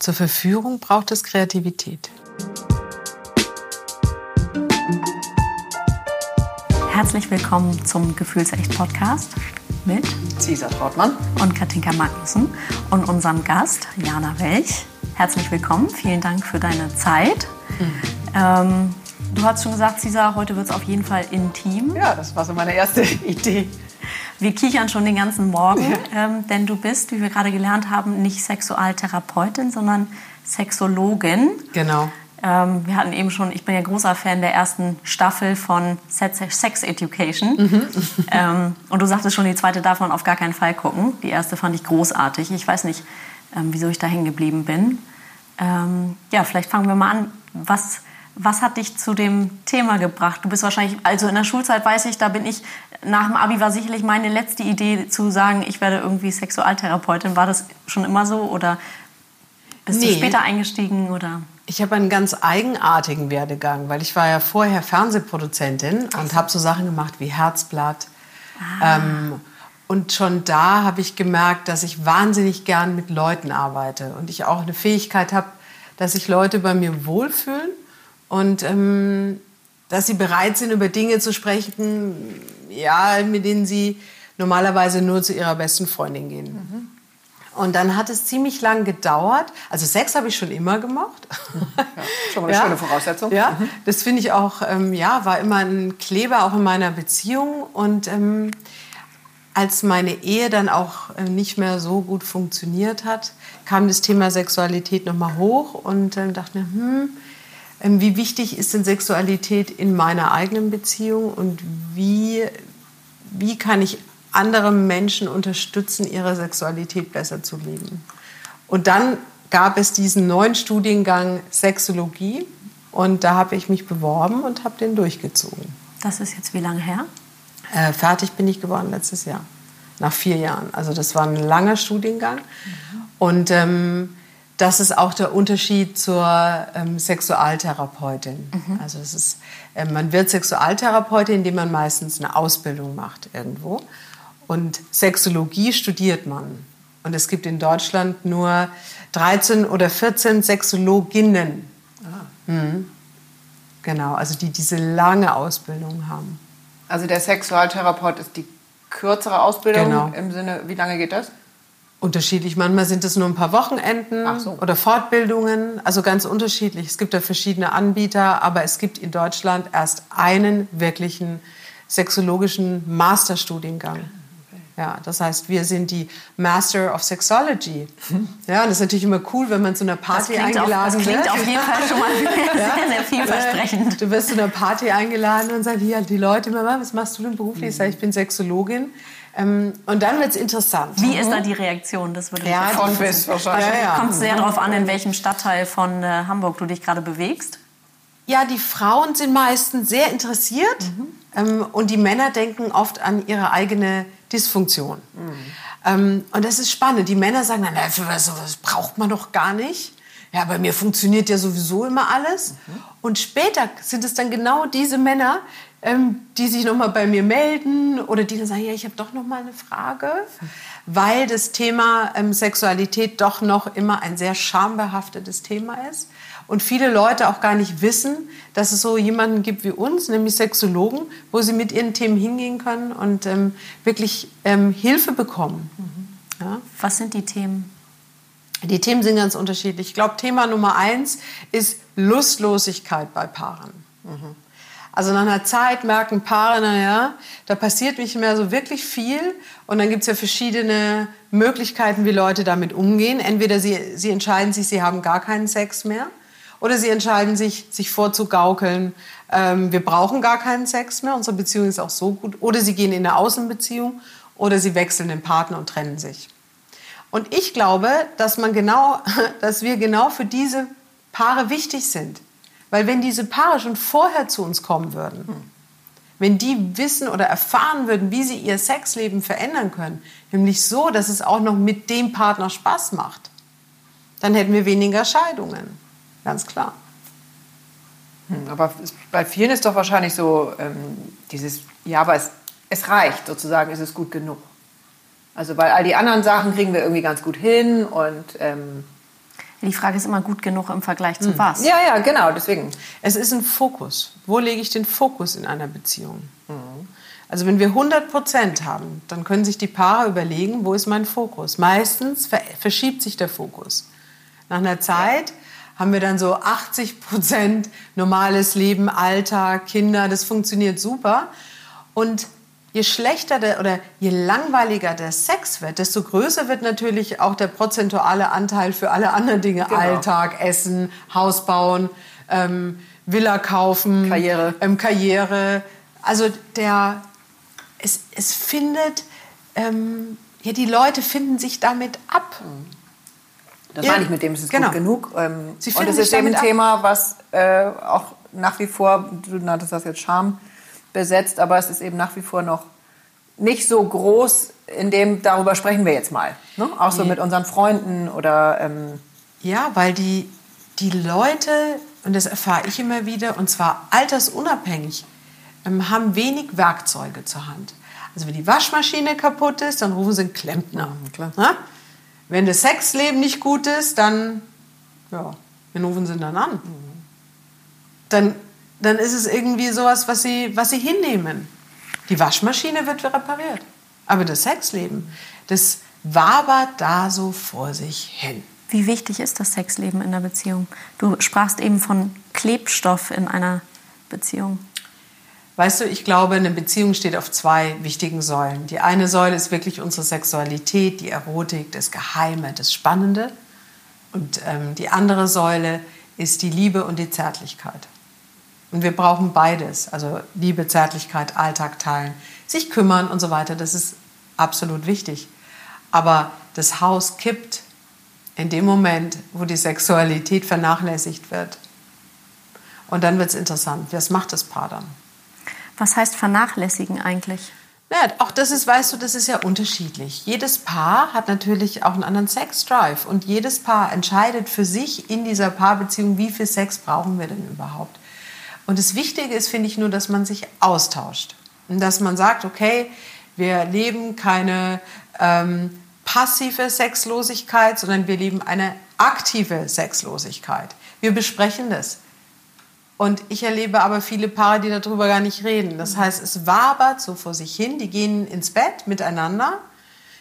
Zur Verführung braucht es Kreativität. Herzlich willkommen zum Gefühlsecht-Podcast mit Cesar Trautmann und Katinka Magnussen und unserem Gast Jana Welch. Herzlich willkommen, vielen Dank für deine Zeit. Mhm. Ähm, du hast schon gesagt, Cesar, heute wird es auf jeden Fall intim. Ja, das war so meine erste Idee. Wir kichern schon den ganzen Morgen, ähm, denn du bist, wie wir gerade gelernt haben, nicht Sexualtherapeutin, sondern Sexologin. Genau. Ähm, wir hatten eben schon, ich bin ja großer Fan der ersten Staffel von Sex Education. Mhm. Ähm, und du sagtest schon, die zweite darf man auf gar keinen Fall gucken. Die erste fand ich großartig. Ich weiß nicht, ähm, wieso ich da hängen geblieben bin. Ähm, ja, vielleicht fangen wir mal an. Was was hat dich zu dem Thema gebracht? Du bist wahrscheinlich, also in der Schulzeit weiß ich, da bin ich, nach dem Abi war sicherlich meine letzte Idee zu sagen, ich werde irgendwie Sexualtherapeutin. War das schon immer so oder bist nee. du später eingestiegen oder? Ich habe einen ganz eigenartigen Werdegang, weil ich war ja vorher Fernsehproduzentin Ach. und habe so Sachen gemacht wie Herzblatt. Ah. Ähm, und schon da habe ich gemerkt, dass ich wahnsinnig gern mit Leuten arbeite und ich auch eine Fähigkeit habe, dass sich Leute bei mir wohlfühlen und ähm, dass sie bereit sind, über Dinge zu sprechen, ja, mit denen sie normalerweise nur zu ihrer besten Freundin gehen. Mhm. Und dann hat es ziemlich lang gedauert. Also Sex habe ich schon immer gemocht. Ja, schon mal eine ja. schöne Voraussetzung. Ja, mhm. das finde ich auch, ähm, ja, war immer ein Kleber auch in meiner Beziehung. Und ähm, als meine Ehe dann auch äh, nicht mehr so gut funktioniert hat, kam das Thema Sexualität nochmal hoch und äh, dachte mir, hm, ähm, wie wichtig ist denn Sexualität in meiner eigenen Beziehung und wie, wie kann ich andere Menschen unterstützen, ihre Sexualität besser zu leben? Und dann gab es diesen neuen Studiengang Sexologie und da habe ich mich beworben und habe den durchgezogen. Das ist jetzt wie lange her? Äh, fertig bin ich geworden letztes Jahr, nach vier Jahren. Also das war ein langer Studiengang. Mhm. Und ähm, das ist auch der Unterschied zur ähm, Sexualtherapeutin. Mhm. Also das ist, äh, man wird Sexualtherapeutin, indem man meistens eine Ausbildung macht irgendwo. Und Sexologie studiert man. Und es gibt in Deutschland nur 13 oder 14 Sexologinnen. Ah. Mhm. Genau, also die diese lange Ausbildung haben. Also der Sexualtherapeut ist die kürzere Ausbildung genau. im Sinne, wie lange geht das? Unterschiedlich. Manchmal sind es nur ein paar Wochenenden so. oder Fortbildungen. Also ganz unterschiedlich. Es gibt da verschiedene Anbieter, aber es gibt in Deutschland erst einen wirklichen sexologischen Masterstudiengang. Ja, das heißt, wir sind die Master of Sexology. Ja, das ist natürlich immer cool, wenn man zu einer Party eingeladen wird. Das klingt auf jeden Fall schon mal sehr, sehr vielversprechend. Du wirst zu einer Party eingeladen und sagst, hier, die Leute immer, was machst du denn beruflich? Ich sage, ich bin Sexologin. Ähm, und dann wird es interessant. Wie ist da die Reaktion? Das würde ja, mich Fest wahrscheinlich. Ja, ja. Kommt sehr darauf an, in welchem Stadtteil von äh, Hamburg du dich gerade bewegst? Ja, die Frauen sind meistens sehr interessiert mhm. ähm, und die Männer denken oft an ihre eigene Dysfunktion. Mhm. Ähm, und das ist spannend. Die Männer sagen dann, das braucht man doch gar nicht. Ja, bei mir funktioniert ja sowieso immer alles. Mhm. Und später sind es dann genau diese Männer, ähm, die sich noch mal bei mir melden oder die dann sagen, ja, ich habe doch noch mal eine Frage, weil das Thema ähm, Sexualität doch noch immer ein sehr schambehaftetes Thema ist und viele Leute auch gar nicht wissen, dass es so jemanden gibt wie uns, nämlich Sexologen, wo sie mit ihren Themen hingehen können und ähm, wirklich ähm, Hilfe bekommen. Mhm. Ja? Was sind die Themen? Die Themen sind ganz unterschiedlich. Ich glaube, Thema Nummer eins ist Lustlosigkeit bei Paaren. Mhm. Also nach einer Zeit merken Paare, naja, da passiert nicht mehr so wirklich viel. Und dann gibt es ja verschiedene Möglichkeiten, wie Leute damit umgehen. Entweder sie, sie entscheiden sich, sie haben gar keinen Sex mehr. Oder sie entscheiden sich, sich vorzugaukeln, ähm, wir brauchen gar keinen Sex mehr, unsere Beziehung ist auch so gut. Oder sie gehen in eine Außenbeziehung oder sie wechseln den Partner und trennen sich. Und ich glaube, dass, man genau, dass wir genau für diese Paare wichtig sind. Weil wenn diese Paare schon vorher zu uns kommen würden, wenn die wissen oder erfahren würden, wie sie ihr Sexleben verändern können, nämlich so, dass es auch noch mit dem Partner Spaß macht, dann hätten wir weniger Scheidungen. Ganz klar. Hm, aber bei vielen ist doch wahrscheinlich so ähm, dieses, ja, aber es, es reicht sozusagen, ist es gut genug. Also weil all die anderen Sachen kriegen wir irgendwie ganz gut hin und ähm, Die Frage ist immer gut genug im Vergleich zu was. Ja, ja, genau, deswegen. Es ist ein Fokus. Wo lege ich den Fokus in einer Beziehung? Also wenn wir 100 Prozent haben, dann können sich die Paare überlegen, wo ist mein Fokus? Meistens ver verschiebt sich der Fokus. Nach einer Zeit haben wir dann so 80 Prozent normales Leben, Alltag, Kinder, das funktioniert super. Und je schlechter der, oder je langweiliger der Sex wird, desto größer wird natürlich auch der prozentuale Anteil für alle anderen Dinge. Genau. Alltag, Essen, Haus bauen, ähm, Villa kaufen, Karriere. Ähm, Karriere. Also der, es, es findet, ähm, ja, die Leute finden sich damit ab. Das Ja, meine ich mit dem, es ist genau. gut genug. Ähm, Sie und finden es sich ist eben ein. Thema, was äh, auch nach wie vor, du nanntest das jetzt Charme besetzt, aber es ist eben nach wie vor noch nicht so groß, in dem, darüber sprechen wir jetzt mal. Ne? Auch so Nee. mit unseren Freunden oder ähm, Ja, weil die, die Leute, und das erfahre ich immer wieder, und zwar altersunabhängig, ähm, haben wenig Werkzeuge zur Hand. Also wenn die Waschmaschine kaputt ist, dann rufen sie einen Klempner. klar. Na? Wenn das Sexleben nicht gut ist, dann, ja, wen rufen sie dann an? Dann, dann ist es irgendwie sowas, was sie, was sie hinnehmen. Die Waschmaschine wird repariert. Aber das Sexleben, das wabert da so vor sich hin. Wie wichtig ist das Sexleben in der Beziehung? Du sprachst eben von Klebstoff in einer Beziehung. Weißt du, ich glaube, eine Beziehung steht auf zwei wichtigen Säulen. Die eine Säule ist wirklich unsere Sexualität, die Erotik, das Geheime, das Spannende. Und ähm, die andere Säule ist die Liebe und die Zärtlichkeit. Und wir brauchen beides. Also Liebe, Zärtlichkeit, Alltag teilen, sich kümmern und so weiter. Das ist absolut wichtig. Aber das Haus kippt in dem Moment, wo die Sexualität vernachlässigt wird. Und dann wird es interessant. Was macht das Paar dann? Was heißt vernachlässigen eigentlich? Naja, auch das ist, weißt du, das ist ja unterschiedlich. Jedes Paar hat natürlich auch einen anderen Sex-Drive und jedes Paar entscheidet für sich in dieser Paarbeziehung, wie viel Sex brauchen wir denn überhaupt. Und das Wichtige ist, finde ich, nur, dass man sich austauscht. Und dass man sagt, okay, wir leben keine ähm, passive Sexlosigkeit, sondern wir leben eine aktive Sexlosigkeit. Wir besprechen das. Und ich erlebe aber viele Paare, die darüber gar nicht reden. Das heißt, es wabert so vor sich hin. Die gehen ins Bett miteinander.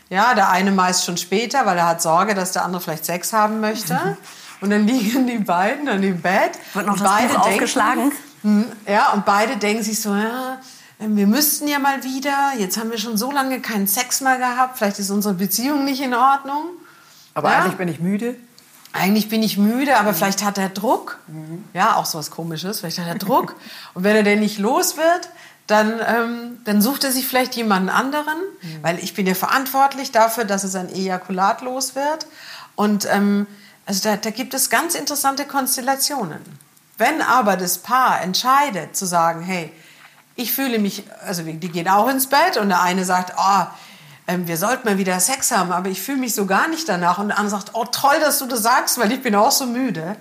Ja, der eine meist schon später, weil er hat Sorge, dass der andere vielleicht Sex haben möchte. Und dann liegen die beiden dann im Bett. Wird noch das beide Buch denken- aufgeschlagen? Hm, Ja, und beide denken sich so, ja, wir müssten ja mal wieder. Jetzt haben wir schon so lange keinen Sex mehr gehabt. Vielleicht ist unsere Beziehung nicht in Ordnung. aber Ja. eigentlich bin ich müde. Eigentlich bin ich müde, Mhm. aber vielleicht hat er Druck. Ja, auch so was Komisches. Vielleicht hat er Druck. Und wenn er denn nicht los wird, dann, ähm, dann sucht er sich vielleicht jemanden anderen, Mhm. weil ich bin ja verantwortlich dafür, dass es ein Ejakulat los wird. Und ähm, also da, da gibt es ganz interessante Konstellationen. Wenn aber das Paar entscheidet zu sagen, hey, ich fühle mich, also die gehen auch ins Bett und der eine sagt, oh, wir sollten mal wieder Sex haben, aber ich fühle mich so gar nicht danach. Und der andere sagt, oh toll, dass du das sagst, weil ich bin auch so müde.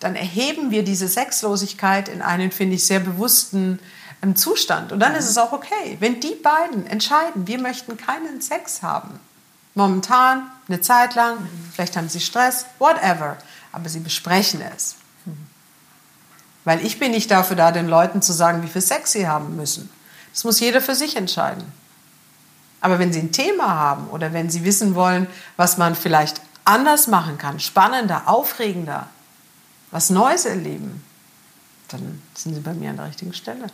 Dann erheben wir diese Sexlosigkeit in einen, finde ich, sehr bewussten ähm, Zustand. Und dann ist es auch okay, wenn die beiden entscheiden, wir möchten keinen Sex haben. Momentan, eine Zeit lang, vielleicht haben sie Stress, whatever. Aber sie besprechen es. Weil ich bin nicht dafür da, den Leuten zu sagen, wie viel Sex sie haben müssen. Das muss jeder für sich entscheiden. Aber wenn Sie ein Thema haben oder wenn Sie wissen wollen, was man vielleicht anders machen kann, spannender, aufregender, was Neues erleben, dann sind Sie bei mir an der richtigen Stelle.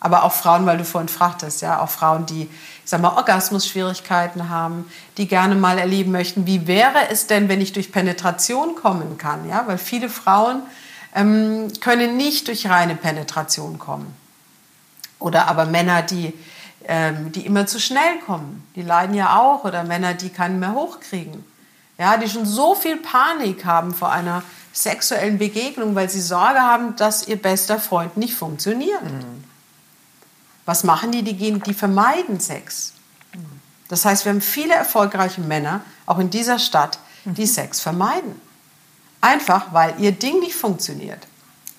Aber auch Frauen, weil du vorhin fragtest, ja, auch Frauen, die, ich sag mal, Orgasmusschwierigkeiten haben, die gerne mal erleben möchten, wie wäre es denn, wenn ich durch Penetration kommen kann, ja, weil viele Frauen ähm, können nicht durch reine Penetration kommen. Oder aber Männer, die, ähm, die immer zu schnell kommen, die leiden ja auch. Oder Männer, die keinen mehr hochkriegen. Ja, die schon so viel Panik haben vor einer sexuellen Begegnung, weil sie Sorge haben, dass ihr bester Freund nicht funktioniert. Was machen die? Die, gehen, die vermeiden Sex. Das heißt, wir haben viele erfolgreiche Männer, auch in dieser Stadt, die Sex vermeiden. Einfach, weil ihr Ding nicht funktioniert.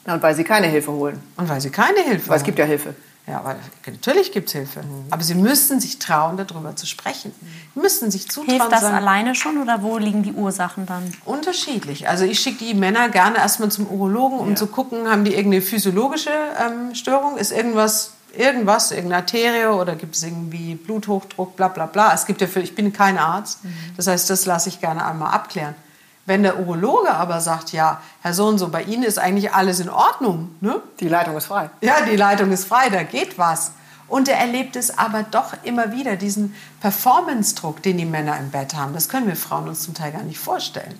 Ja, und weil sie keine Hilfe holen. Und weil sie keine Hilfe Weil es gibt ja Hilfe. Ja, aber natürlich gibt es Hilfe. Mhm. Aber sie müssen sich trauen, darüber zu sprechen. Sie müssen sich zutrauen. Hilft das sagen, alleine schon oder wo liegen die Ursachen dann? Unterschiedlich. Also ich schicke die Männer gerne erstmal zum Urologen, um ja. zu gucken, haben die irgendeine physiologische ähm, Störung? Ist irgendwas, irgendwas, irgendeine Arterie oder gibt es irgendwie Bluthochdruck, bla bla bla. Es gibt ja für, ich bin kein Arzt. Mhm. Das heißt, das lasse ich gerne einmal abklären. Wenn der Urologe aber sagt, ja, Herr so und so, bei Ihnen ist eigentlich alles in Ordnung. Ne? Die Leitung ist frei. Ja, die Leitung ist frei, da geht was. Und er erlebt es aber doch immer wieder, diesen Performance-Druck, den die Männer im Bett haben. Das können wir Frauen uns zum Teil gar nicht vorstellen.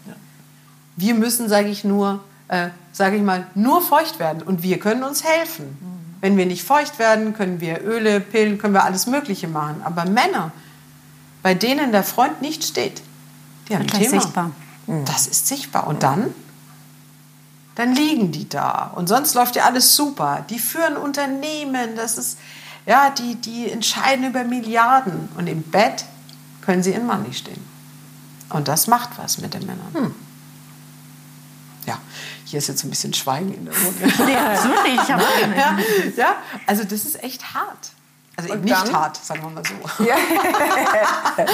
Wir müssen, sage ich nur, äh, sage ich mal, nur feucht werden und wir können uns helfen. Mhm. Wenn wir nicht feucht werden, können wir Öle, Pillen, können wir alles Mögliche machen. Aber Männer, bei denen der Freund nicht steht, die haben ein Thema. Sichtbar. Mhm. Das ist sichtbar. Und dann? Dann liegen die da. Und sonst läuft ja alles super. Die führen Unternehmen. Das ist, ja, die, die entscheiden über Milliarden. Und im Bett können sie in nicht stehen. Und das macht was mit den Männern. Hm. Ja, hier ist jetzt ein bisschen Schweigen in der Runde. ja, wirklich. ja, ja, also das ist echt hart. Also und nicht dann, hart, sagen wir mal so. Ja.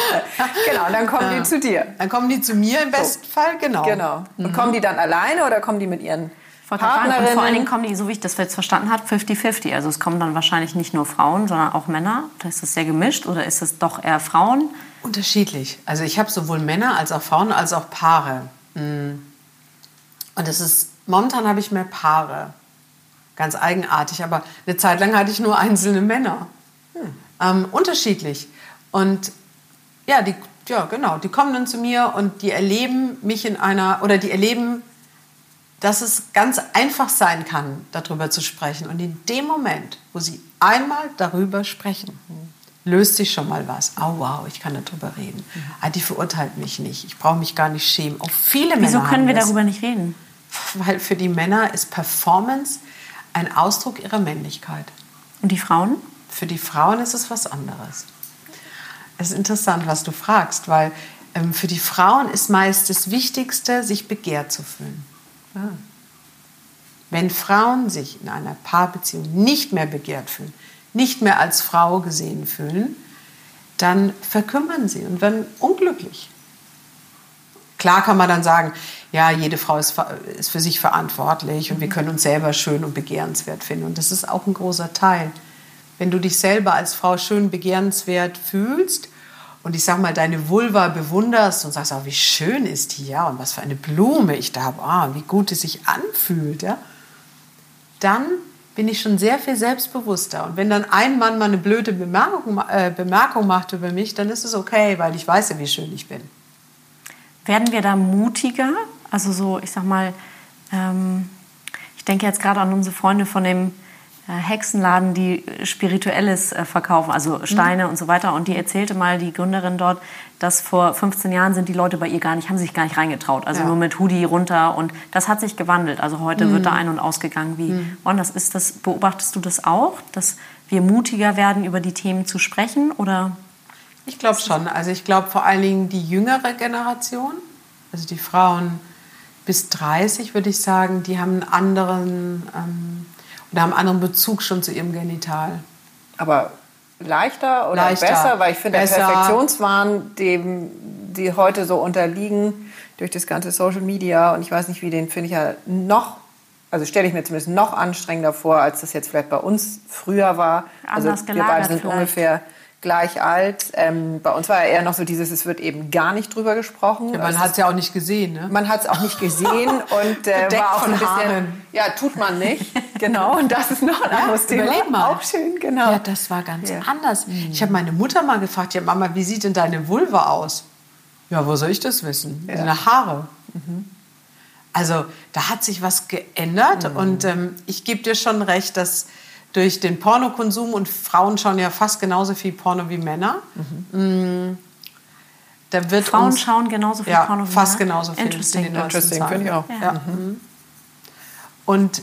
genau, dann kommen ja. die zu dir. Dann kommen die zu mir im besten so. Fall, genau. Genau. Und mhm. kommen die dann alleine oder kommen die mit ihren Partnerinnen? Und vor allen Dingen kommen die, so wie ich das jetzt verstanden habe, 50-50. Also es kommen dann wahrscheinlich nicht nur Frauen, sondern auch Männer. Ist das sehr gemischt oder ist es doch eher Frauen? Unterschiedlich. Also ich habe sowohl Männer als auch Frauen als auch Paare. Mhm. Und es ist, momentan habe ich mehr Paare. Ganz eigenartig. Aber eine Zeit lang hatte ich nur einzelne Männer. Ähm, unterschiedlich. Und ja, die, ja, genau, die kommen dann zu mir und die erleben mich in einer, oder die erleben, dass es ganz einfach sein kann, darüber zu sprechen. Und in dem Moment, wo sie einmal darüber sprechen, löst sich schon mal was. Oh wow, ich kann darüber reden. Ah, die verurteilt mich nicht. Ich brauche mich gar nicht schämen. Auch viele Wieso Männer. Wieso können wir darüber nicht reden? Weil für die Männer ist Performance ein Ausdruck ihrer Männlichkeit. Und die Frauen? Für die Frauen ist es was anderes. Es ist interessant, was du fragst, weil ähm, für die Frauen ist meist das Wichtigste, sich begehrt zu fühlen. Ja. Wenn Frauen sich in einer Paarbeziehung nicht mehr begehrt fühlen, nicht mehr als Frau gesehen fühlen, dann verkümmern sie und werden unglücklich. Klar kann man dann sagen, ja, jede Frau ist, ist für sich verantwortlich und wir können uns selber schön und begehrenswert finden. Und das ist auch ein großer Teil wenn du dich selber als Frau schön begehrenswert fühlst und ich sag mal deine Vulva bewunderst und sagst, oh, wie schön ist die, ja, und was für eine Blume ich da habe, oh, wie gut es sich anfühlt, ja, dann bin ich schon sehr viel selbstbewusster. Und wenn dann ein Mann mal eine blöde Bemerkung, äh, Bemerkung macht über mich, dann ist es okay, weil ich weiß ja, wie schön ich bin. Werden wir da mutiger? Also so, ich sag mal, ähm, ich denke jetzt gerade an unsere Freunde von dem Hexenladen, die Spirituelles äh, verkaufen, also Steine mhm. und so weiter. Und die erzählte mal, die Gründerin dort, dass vor 15 Jahren sind die Leute bei ihr gar nicht, haben sich gar nicht reingetraut. Also ja. nur mit Hoodie runter. Und das hat sich gewandelt. Also heute mhm. wird da ein- und ausgegangen wie. Mhm. Ist das, beobachtest du das auch, dass wir mutiger werden, über die Themen zu sprechen? Oder? Ich glaube schon. Also ich glaube vor allen Dingen die jüngere Generation, also die Frauen bis 30, würde ich sagen, die haben einen anderen. Ähm, oder haben einen anderen Bezug schon zu ihrem Genital. Aber leichter oder leichter, besser? Weil ich finde, der Perfektionswahn, dem die heute so unterliegen durch das ganze Social Media und ich weiß nicht wie, den finde ich ja noch, also stelle ich mir zumindest noch anstrengender vor, als das jetzt vielleicht bei uns früher war. Anders also wir beide sind vielleicht. ungefähr gleich alt. Ähm, bei uns war ja eher noch so dieses, es wird eben gar nicht drüber gesprochen. Ja, man hat es ja auch nicht gesehen, ne? Man hat es auch nicht gesehen und äh, war auch ein bisschen, Haaren. ja, tut man nicht. genau, und das ist noch ein anderes ja, Thema. Mal. Auch schön, genau. Ja, das war ganz ja. anders. Mhm. Ich habe meine Mutter mal gefragt, ja Mama, wie sieht denn deine Vulva aus? Ja, wo soll ich das wissen? Ja. Deine Haare. Mhm. Also da hat sich was geändert mhm. und ähm, ich gebe dir schon recht, dass durch den Pornokonsum und Frauen schauen ja fast genauso viel Porno wie Männer. Mhm. Da wird Frauen uns, schauen genauso viel ja, Porno wie fast Männer? genauso viel. Interesting, in den Interesting finde ich auch. Ja. Ja. Mhm. Und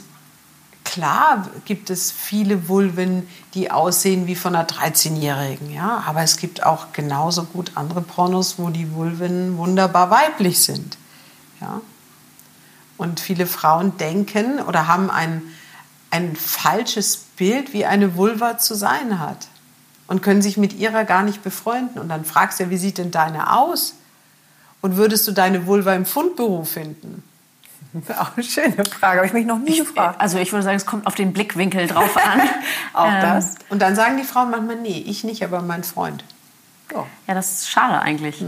klar gibt es viele Vulven, die aussehen wie von einer 13-Jährigen, ja, aber es gibt auch genauso gut andere Pornos, wo die Vulven wunderbar weiblich sind, ja. Und viele Frauen denken oder haben ein ein falsches Bild, wie eine Vulva zu sein hat. Und können sich mit ihrer gar nicht befreunden. Und dann fragst du ja, wie sieht denn deine aus? Und würdest du deine Vulva im Fundbüro finden? Auch eine schöne Frage, habe ich mich noch nie gefragt. also ich würde sagen, es kommt auf den Blickwinkel drauf an. Auch Ähm, das? Und dann sagen die Frauen manchmal, nee, ich nicht, aber mein Freund. Ja. Ja, das ist schade eigentlich.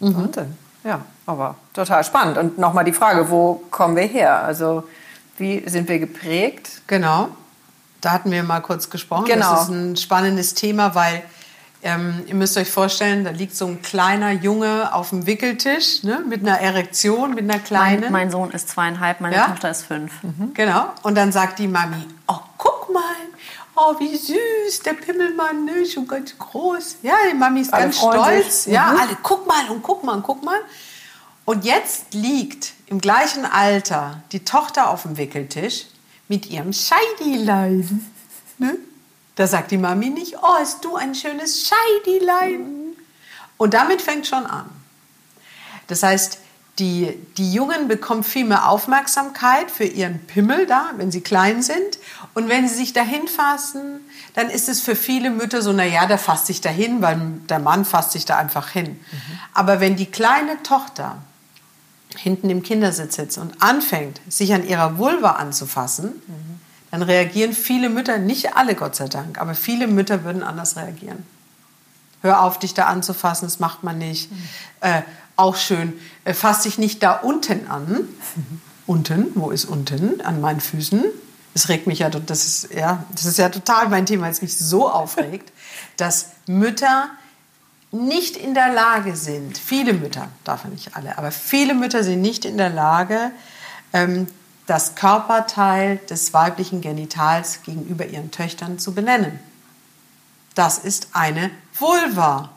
Wahnsinn. Ja, aber total spannend. Und nochmal die Frage, wo kommen wir her? Also wie sind wir geprägt? Genau. Da hatten wir mal kurz gesprochen. Genau. Das ist ein spannendes Thema, weil ähm, ihr müsst euch vorstellen, da liegt so ein kleiner Junge auf dem Wickeltisch ne, mit einer Erektion, mit einer kleinen. Mein, mein Sohn ist zweieinhalb, meine Ja? Tochter ist fünf. Genau. Und dann sagt die Mami, oh, guck mal, oh, wie süß, der Pimmelmann, ne, schon ganz groß. Ja, die Mami ist Alle ganz stolz. sich. Ja, Mhm. alle, guck mal und guck mal und guck mal. Und jetzt liegt im gleichen Alter die Tochter auf dem Wickeltisch mit ihrem Scheidilein. Ne? Da sagt die Mami nicht, oh, hast du ein schönes Scheidilein. Und damit fängt schon an. Das heißt, die, die Jungen bekommen viel mehr Aufmerksamkeit für ihren Pimmel da, wenn sie klein sind. Und wenn sie sich dahin fassen, dann ist es für viele Mütter so, naja, der fasst sich dahin, weil der Mann fasst sich da einfach hin. Aber wenn die kleine Tochter hinten im Kindersitz sitzt und anfängt, sich an ihrer Vulva anzufassen, dann reagieren viele Mütter, nicht alle Gott sei Dank, aber viele Mütter würden anders reagieren. Hör auf, dich da anzufassen, das macht man nicht. Äh, auch schön, äh, fass dich nicht da unten an. Unten, wo ist unten? An meinen Füßen. Das regt mich ja, das ist, ja, das ist ja total mein Thema, es mich so aufregt, dass Mütter nicht in der Lage sind, viele Mütter, davon nicht alle, aber viele Mütter sind nicht in der Lage, ähm, das Körperteil des weiblichen Genitals gegenüber ihren Töchtern zu benennen. Das ist eine Vulva.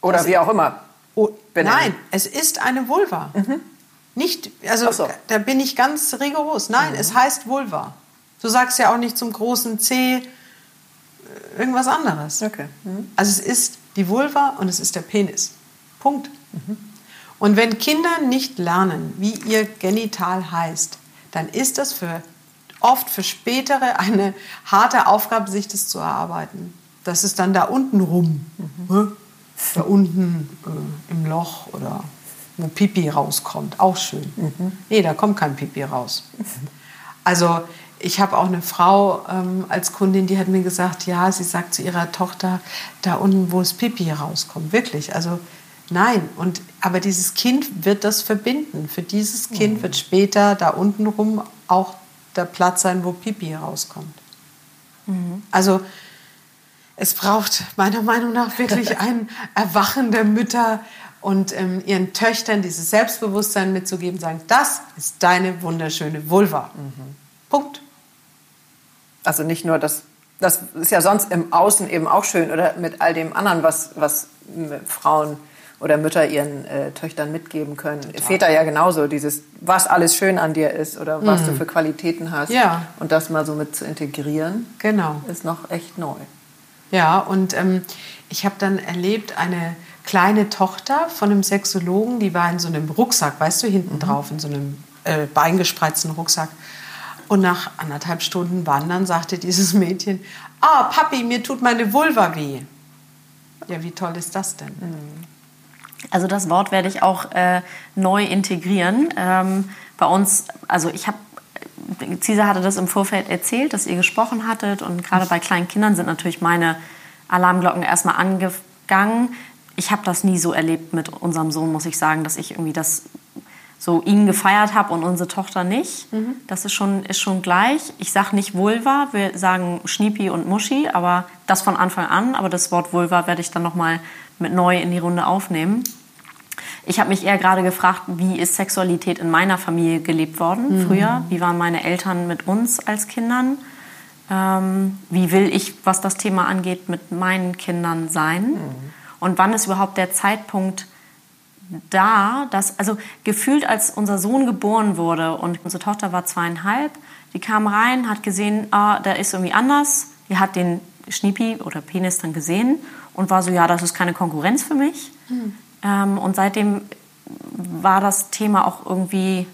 Oder wie auch immer. Benennen. nein, es ist eine Vulva. Nicht, also so. da bin ich ganz rigoros. Nein, es heißt Vulva. Du sagst ja auch nicht zum großen C äh, irgendwas anderes. Okay. Mhm. Also es ist die Vulva und es ist der Penis. Punkt. Und wenn Kinder nicht lernen, wie ihr Genital heißt, dann ist das für oft für spätere eine harte Aufgabe, sich das zu erarbeiten. Das ist dann da unten rum. ne? Da unten äh, im Loch oder wo Pipi rauskommt. Auch schön. Nee, da kommt kein Pipi raus. Also ich habe auch eine Frau ähm, als Kundin, die hat mir gesagt, ja, sie sagt zu ihrer Tochter, da unten, wo das Pipi rauskommt. Wirklich, also nein. Und, aber dieses Kind wird das verbinden. Für dieses Kind wird später da unten rum auch der Platz sein, wo Pipi rauskommt. Also es braucht meiner Meinung nach wirklich ein Erwachen der Mütter und ähm, ihren Töchtern dieses Selbstbewusstsein mitzugeben, sagen, das ist deine wunderschöne Vulva. Punkt. Also nicht nur das, das ist ja sonst im Außen eben auch schön oder mit all dem anderen, was, was Frauen oder Mütter ihren äh, Töchtern mitgeben können. Väter ja genauso, dieses, was alles schön an dir ist oder was du für Qualitäten hast. Ja. Und das mal so mit zu integrieren, Genau. ist noch echt neu. Ja, und ähm, ich habe dann erlebt, eine kleine Tochter von einem Sexologen, die war in so einem Rucksack, weißt du, hinten drauf, in so einem äh, beingespreizten Rucksack. Und nach anderthalb Stunden Wandern sagte dieses Mädchen, ah, Papi, mir tut meine Vulva weh. Ja, wie toll ist das denn? Also das Wort werde ich auch äh, neu integrieren. Ähm, bei uns, also ich habe, Cesar hatte das im Vorfeld erzählt, dass ihr gesprochen hattet und gerade bei kleinen Kindern sind natürlich meine Alarmglocken erstmal angegangen. Ich habe das nie so erlebt mit unserem Sohn, muss ich sagen, dass ich irgendwie das so ihn gefeiert habe und unsere Tochter nicht. Das ist schon, ist schon gleich. Ich sage nicht Vulva, wir sagen Schniepi und Muschi, aber das von Anfang an. Aber das Wort Vulva werde ich dann nochmal mit neu in die Runde aufnehmen. Ich habe mich eher gerade gefragt, wie ist Sexualität in meiner Familie gelebt worden früher? Wie waren meine Eltern mit uns als Kindern? Ähm, wie will ich, was das Thema angeht, mit meinen Kindern sein? Und wann ist überhaupt der Zeitpunkt da, dass, also gefühlt, als unser Sohn geboren wurde und unsere Tochter war zweieinhalb, die kam rein, hat gesehen, ah, der ist irgendwie anders. Die hat den Schniepi oder Penis dann gesehen und war so, ja, das ist keine Konkurrenz für mich. Ähm, und seitdem war das Thema auch irgendwie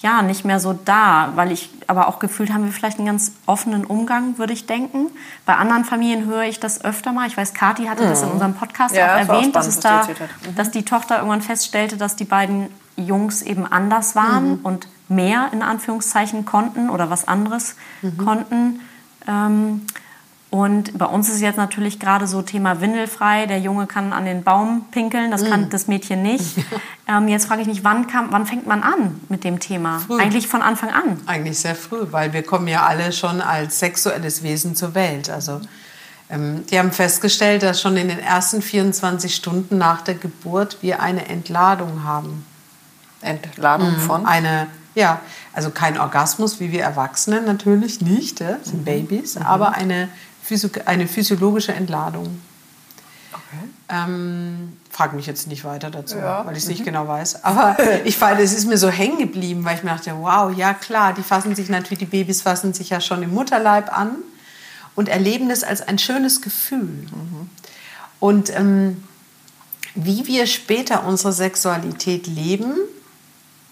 ja, nicht mehr so da, weil ich aber auch gefühlt haben wir vielleicht einen ganz offenen Umgang, würde ich denken. Bei anderen Familien höre ich das öfter mal. Ich weiß, Kathi hatte mhm. das in mhm. unserem Podcast ja, auch erwähnt, auch spannend, dass es da, mhm. dass die Tochter irgendwann feststellte, dass die beiden Jungs eben anders waren mhm. und mehr in Anführungszeichen konnten oder was anderes mhm. konnten. Ähm, und bei uns ist jetzt natürlich gerade so Thema Windelfrei. Der Junge kann an den Baum pinkeln, das kann mm. das Mädchen nicht. ähm, jetzt frage ich mich, wann, kam, wann fängt man an mit dem Thema? Früh. Eigentlich von Anfang an. Eigentlich sehr früh, weil wir kommen ja alle schon als sexuelles Wesen zur Welt. Also ähm, die haben festgestellt, dass schon in den ersten 24 Stunden nach der Geburt wir eine Entladung haben. Entladung mhm. von? Eine ja, also kein Orgasmus wie wir Erwachsenen natürlich nicht, ja, sind mhm. Babys, mhm. aber eine eine physiologische Entladung. Okay. Ähm, frag mich jetzt nicht weiter dazu, ja. weil ich es nicht mhm. genau weiß. Aber ich fand, es ist mir so hängen geblieben, weil ich mir dachte, wow, ja klar, die fassen sich natürlich, die Babys fassen sich ja schon im Mutterleib an und erleben das als ein schönes Gefühl. Mhm. Und ähm, wie wir später unsere Sexualität leben,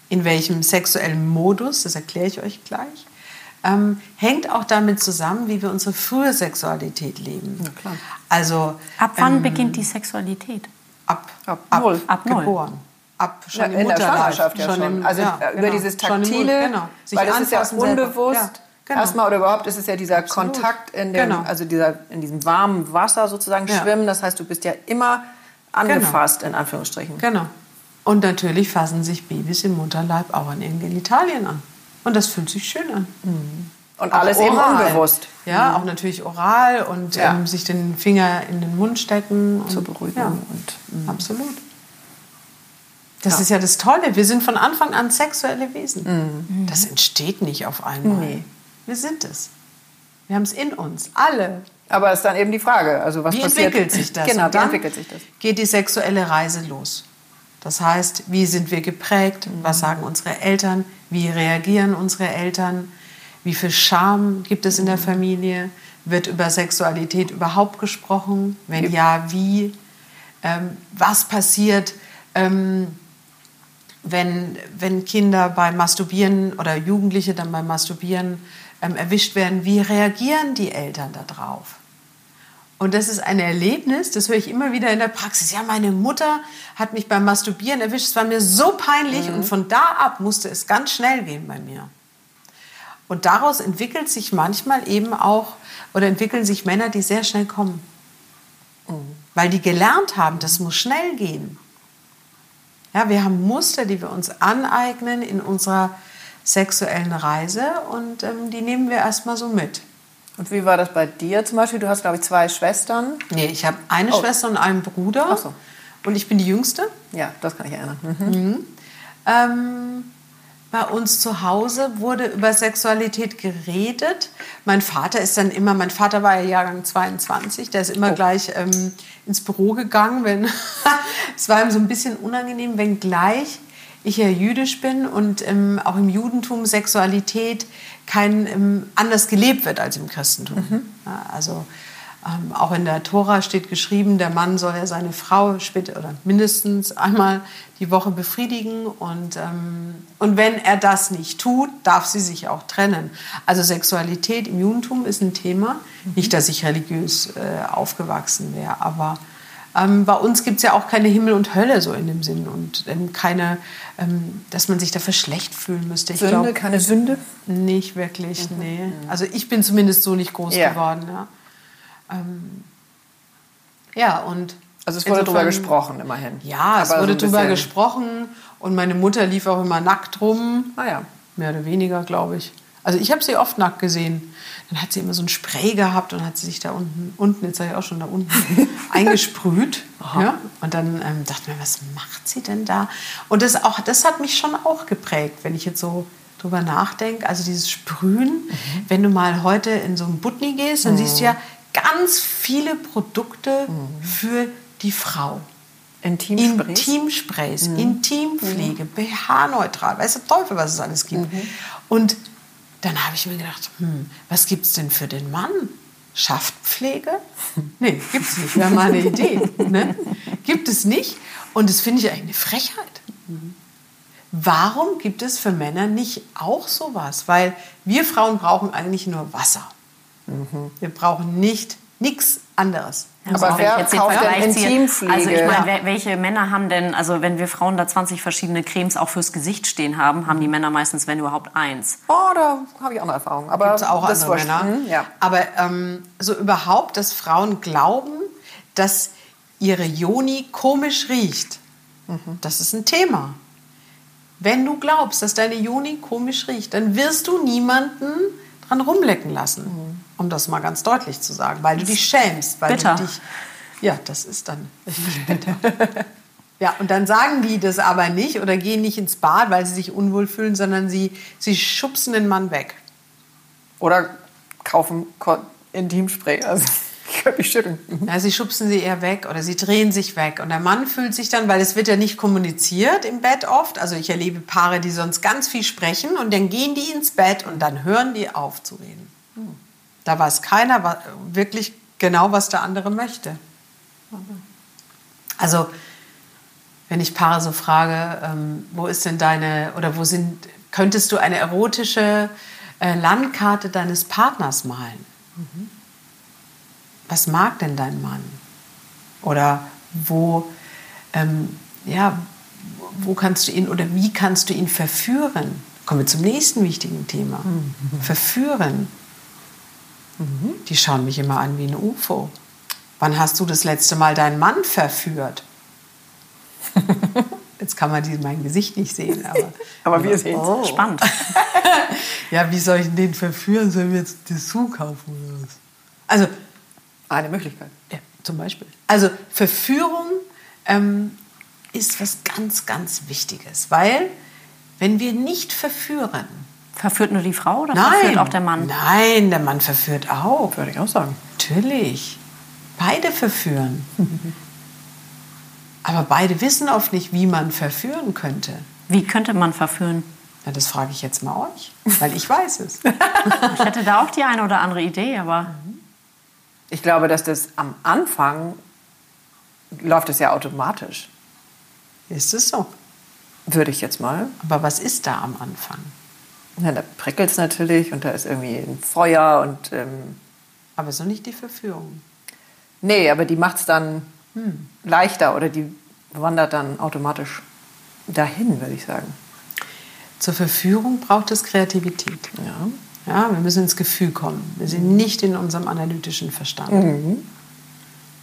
in welchem sexuellen Modus, das erkläre ich euch gleich, ähm, hängt auch damit zusammen, wie wir unsere frühe Sexualität leben. Ja, also, ab wann ähm, beginnt die Sexualität? Ab, ab, ab null. Ab null. Geboren. Ab schon ja, im in der Schwangerschaft ja schon. schon. Im, also ja, über genau. dieses Taktile, genau. weil das ist ja unbewusst. Ja, genau. Erstmal oder überhaupt ist es ja dieser Absolut. Kontakt in dem, genau. also dieser, in diesem warmen Wasser sozusagen schwimmen. Das heißt, du bist ja immer angefasst, genau. in Anführungsstrichen. Genau. Und natürlich fassen sich Babys im Mutterleib auch an ihren Genitalien an. Und das fühlt sich schön an. Mhm. Und alles eben unbewusst. Ja, mhm. auch natürlich oral und ja. ähm, sich den Finger in den Mund stecken. Zur Beruhigung. Ja. Und, mhm. Absolut. Das ja. ist ja das Tolle. Wir sind von Anfang an sexuelle Wesen. Mhm. Das entsteht nicht auf einmal. Nee. Wir sind es. Wir haben es in uns, alle. Aber es ist dann eben die Frage, also was wie passiert? entwickelt sich das? Genau, wie entwickelt sich das? Geht die sexuelle Reise los. Das heißt, wie sind wir geprägt? Was sagen unsere Eltern? Wie reagieren unsere Eltern? Wie viel Scham gibt es in der Familie? Wird über Sexualität überhaupt gesprochen? Wenn ja, wie? Ähm, was passiert, ähm, wenn, wenn Kinder beim Masturbieren oder Jugendliche dann beim Masturbieren ähm, erwischt werden? Wie reagieren die Eltern darauf? Und das ist ein Erlebnis, das höre ich immer wieder in der Praxis. Ja, meine Mutter hat mich beim Masturbieren erwischt, es war mir so peinlich mhm. und von da ab musste es ganz schnell gehen bei mir. Und daraus entwickelt sich manchmal eben auch, oder entwickeln sich Männer, die sehr schnell kommen. Mhm. Weil die gelernt haben, das muss schnell gehen. Ja, wir haben Muster, die wir uns aneignen in unserer sexuellen Reise und ähm, die nehmen wir erstmal so mit. Und wie war das bei dir zum Beispiel? Du hast, glaube ich, zwei Schwestern. Nee, ich habe eine oh. Schwester und einen Bruder. Ach so. Und ich bin die Jüngste. Ja, das kann ich erinnern. Mhm. Mhm. Ähm, bei uns zu Hause wurde über Sexualität geredet. Mein Vater ist dann immer, mein Vater war ja Jahrgang 22, der ist immer oh. gleich ähm, ins Büro gegangen, wenn es war ihm so ein bisschen unangenehm, wenn gleich ich ja jüdisch bin und ähm, auch im Judentum Sexualität kein ähm, anders gelebt wird als im Christentum. Mhm. Ja, also ähm, auch in der Tora steht geschrieben, der Mann soll ja seine Frau später oder mindestens einmal die Woche befriedigen und, ähm, und wenn er das nicht tut, darf sie sich auch trennen. Also Sexualität im Judentum ist ein Thema. Mhm. Nicht, dass ich religiös äh, aufgewachsen wäre, aber ähm, bei uns gibt es ja auch keine Himmel und Hölle so in dem Sinn und ähm, keine, ähm, dass man sich dafür schlecht fühlen müsste. Ich Sünde, glaub, keine Sünde? Nicht wirklich, mhm. nee. Also ich bin zumindest so nicht groß ja. geworden. Ja, ähm, ja und also es wurde darüber gesprochen, immerhin. Ja, es Aber wurde so darüber gesprochen und meine Mutter lief auch immer nackt rum. Ah ja. Mehr oder weniger, glaube ich. Also ich habe sie oft nackt gesehen. Dann hat sie immer so ein Spray gehabt und hat sie sich da unten, unten jetzt sage ich auch schon da unten, eingesprüht. Ja? Und dann ähm, dachte ich mir, was macht sie denn da? Und das, auch, das hat mich schon auch geprägt, wenn ich jetzt so drüber nachdenke. Also dieses Sprühen, mhm. wenn du mal heute in so einen Butni gehst, dann mhm. siehst du ja ganz viele Produkte mhm. für die Frau. Intimsprays, Intimsprays mhm. Intimpflege, mhm. BH-neutral, weiß der Teufel, was es alles gibt. Mhm. Und dann habe ich mir gedacht, hm, was gibt es denn für den Mann? Schaftpflege? Nee, gibt es nicht. Wäre mal eine Idee. Ne? Gibt es nicht. Und das finde ich eigentlich eine Frechheit. warum gibt es für Männer nicht auch sowas? Weil wir Frauen brauchen eigentlich nur Wasser. Wir brauchen nicht nichts anderes. Aber also wer jetzt kauft denn Intimpflege? Also ich meine, welche Männer haben denn, also wenn wir Frauen da 20 verschiedene Cremes auch fürs Gesicht stehen haben, haben die Männer meistens, wenn überhaupt, eins. Oh, da habe ich andere Erfahrungen. Aber Gibt's auch andere Männer. Hm, ja. Aber ähm, so überhaupt, dass Frauen glauben, dass ihre Joni komisch riecht, mhm. das ist ein Thema. Wenn du glaubst, dass deine Joni komisch riecht, dann wirst du niemanden dran rumlecken lassen. Mhm. Um das mal ganz deutlich zu sagen, weil du dich schämst. Weil bitter. Du dich, ja, das ist dann bitter. ja, und dann sagen die das aber nicht oder gehen nicht ins Bad, weil sie sich unwohl fühlen, sondern sie, sie schubsen den Mann weg. Oder kaufen Intimspray. Also. Mich schütteln. Mhm. Ja, sie schubsen sie eher weg oder sie drehen sich weg. Und der Mann fühlt sich dann, weil es wird ja nicht kommuniziert im Bett oft. Also ich erlebe Paare, die sonst ganz viel sprechen und dann gehen die ins Bett und dann hören die auf zu reden. Da weiß keiner wirklich genau, was der andere möchte. Also wenn ich Paare so frage, ähm, wo ist denn deine oder wo sind, könntest du eine erotische äh, Landkarte deines Partners malen? Mhm was mag denn dein Mann? Oder wo, ähm, ja, wo kannst du ihn oder wie kannst du ihn verführen? Kommen wir zum nächsten wichtigen Thema. Mhm. Verführen. Mhm. Die schauen mich immer an wie ein UFO. Wann hast du das letzte Mal deinen Mann verführt? Jetzt kann man mein Gesicht nicht sehen, aber, aber wir sehen es. Oh. Spannend. ja, wie soll ich den verführen? Sollen wir jetzt Dessous kaufen oder was? Also eine Möglichkeit. Ja, zum Beispiel. Also Verführung ähm, ist was ganz, ganz Wichtiges, weil wenn wir nicht verführen. Verführt nur die Frau oder nein, verführt auch der Mann? Nein, der Mann verführt auch. Würde ich auch sagen. Natürlich. Beide verführen. Aber beide wissen oft nicht, wie man verführen könnte. Wie könnte man verführen? Ja, das frage ich jetzt mal euch, weil ich weiß es. ich hätte da auch die eine oder andere Idee, aber. Ich glaube, dass das am Anfang läuft es ja automatisch. Ist es so? Würde ich jetzt mal. Aber was ist da am Anfang? Ja, da prickelt es natürlich und da ist irgendwie ein Feuer und. Ähm aber so nicht die Verführung. Nee, aber die macht es dann hm. leichter oder die wandert dann automatisch dahin, würde ich sagen. Zur Verführung braucht es Kreativität. Ja. Ja, wir müssen ins Gefühl kommen. Wir sind nicht in unserem analytischen Verstand. Mhm.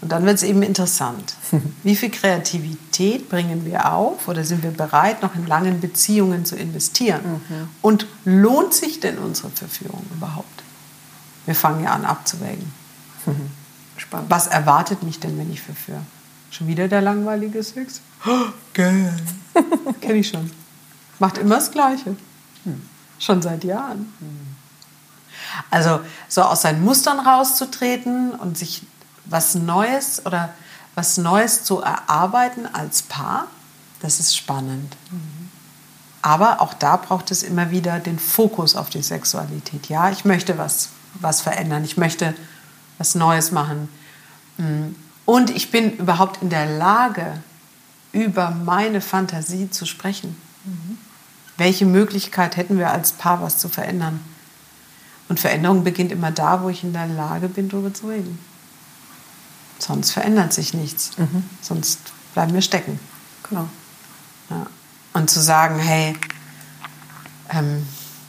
Und dann wird es eben interessant. Wie viel Kreativität bringen wir auf oder sind wir bereit, noch in langen Beziehungen zu investieren? Mhm. Und lohnt sich denn unsere Verführung überhaupt? Wir fangen ja an abzuwägen. Mhm. Spannend. Was erwartet mich denn, wenn ich verführe? Schon wieder der langweilige Sex? Oh, geil. Kenne ich schon. Macht immer das Gleiche. Hm. Schon seit Jahren. Also so aus seinen Mustern rauszutreten und sich was Neues oder was Neues zu erarbeiten als Paar, das ist spannend. Mhm. Aber auch da braucht es immer wieder den Fokus auf die Sexualität. Ja, ich möchte was, was verändern, ich möchte was Neues machen. Mm. Und ich bin überhaupt in der Lage, über meine Fantasie zu sprechen. Mhm. Welche Möglichkeit hätten wir als Paar, was zu verändern? Und Veränderung beginnt immer da, wo ich in der Lage bin, darüber zu reden. Sonst verändert sich nichts. Mhm. Sonst bleiben wir stecken. Genau. Ja. Und zu sagen, hey, ähm,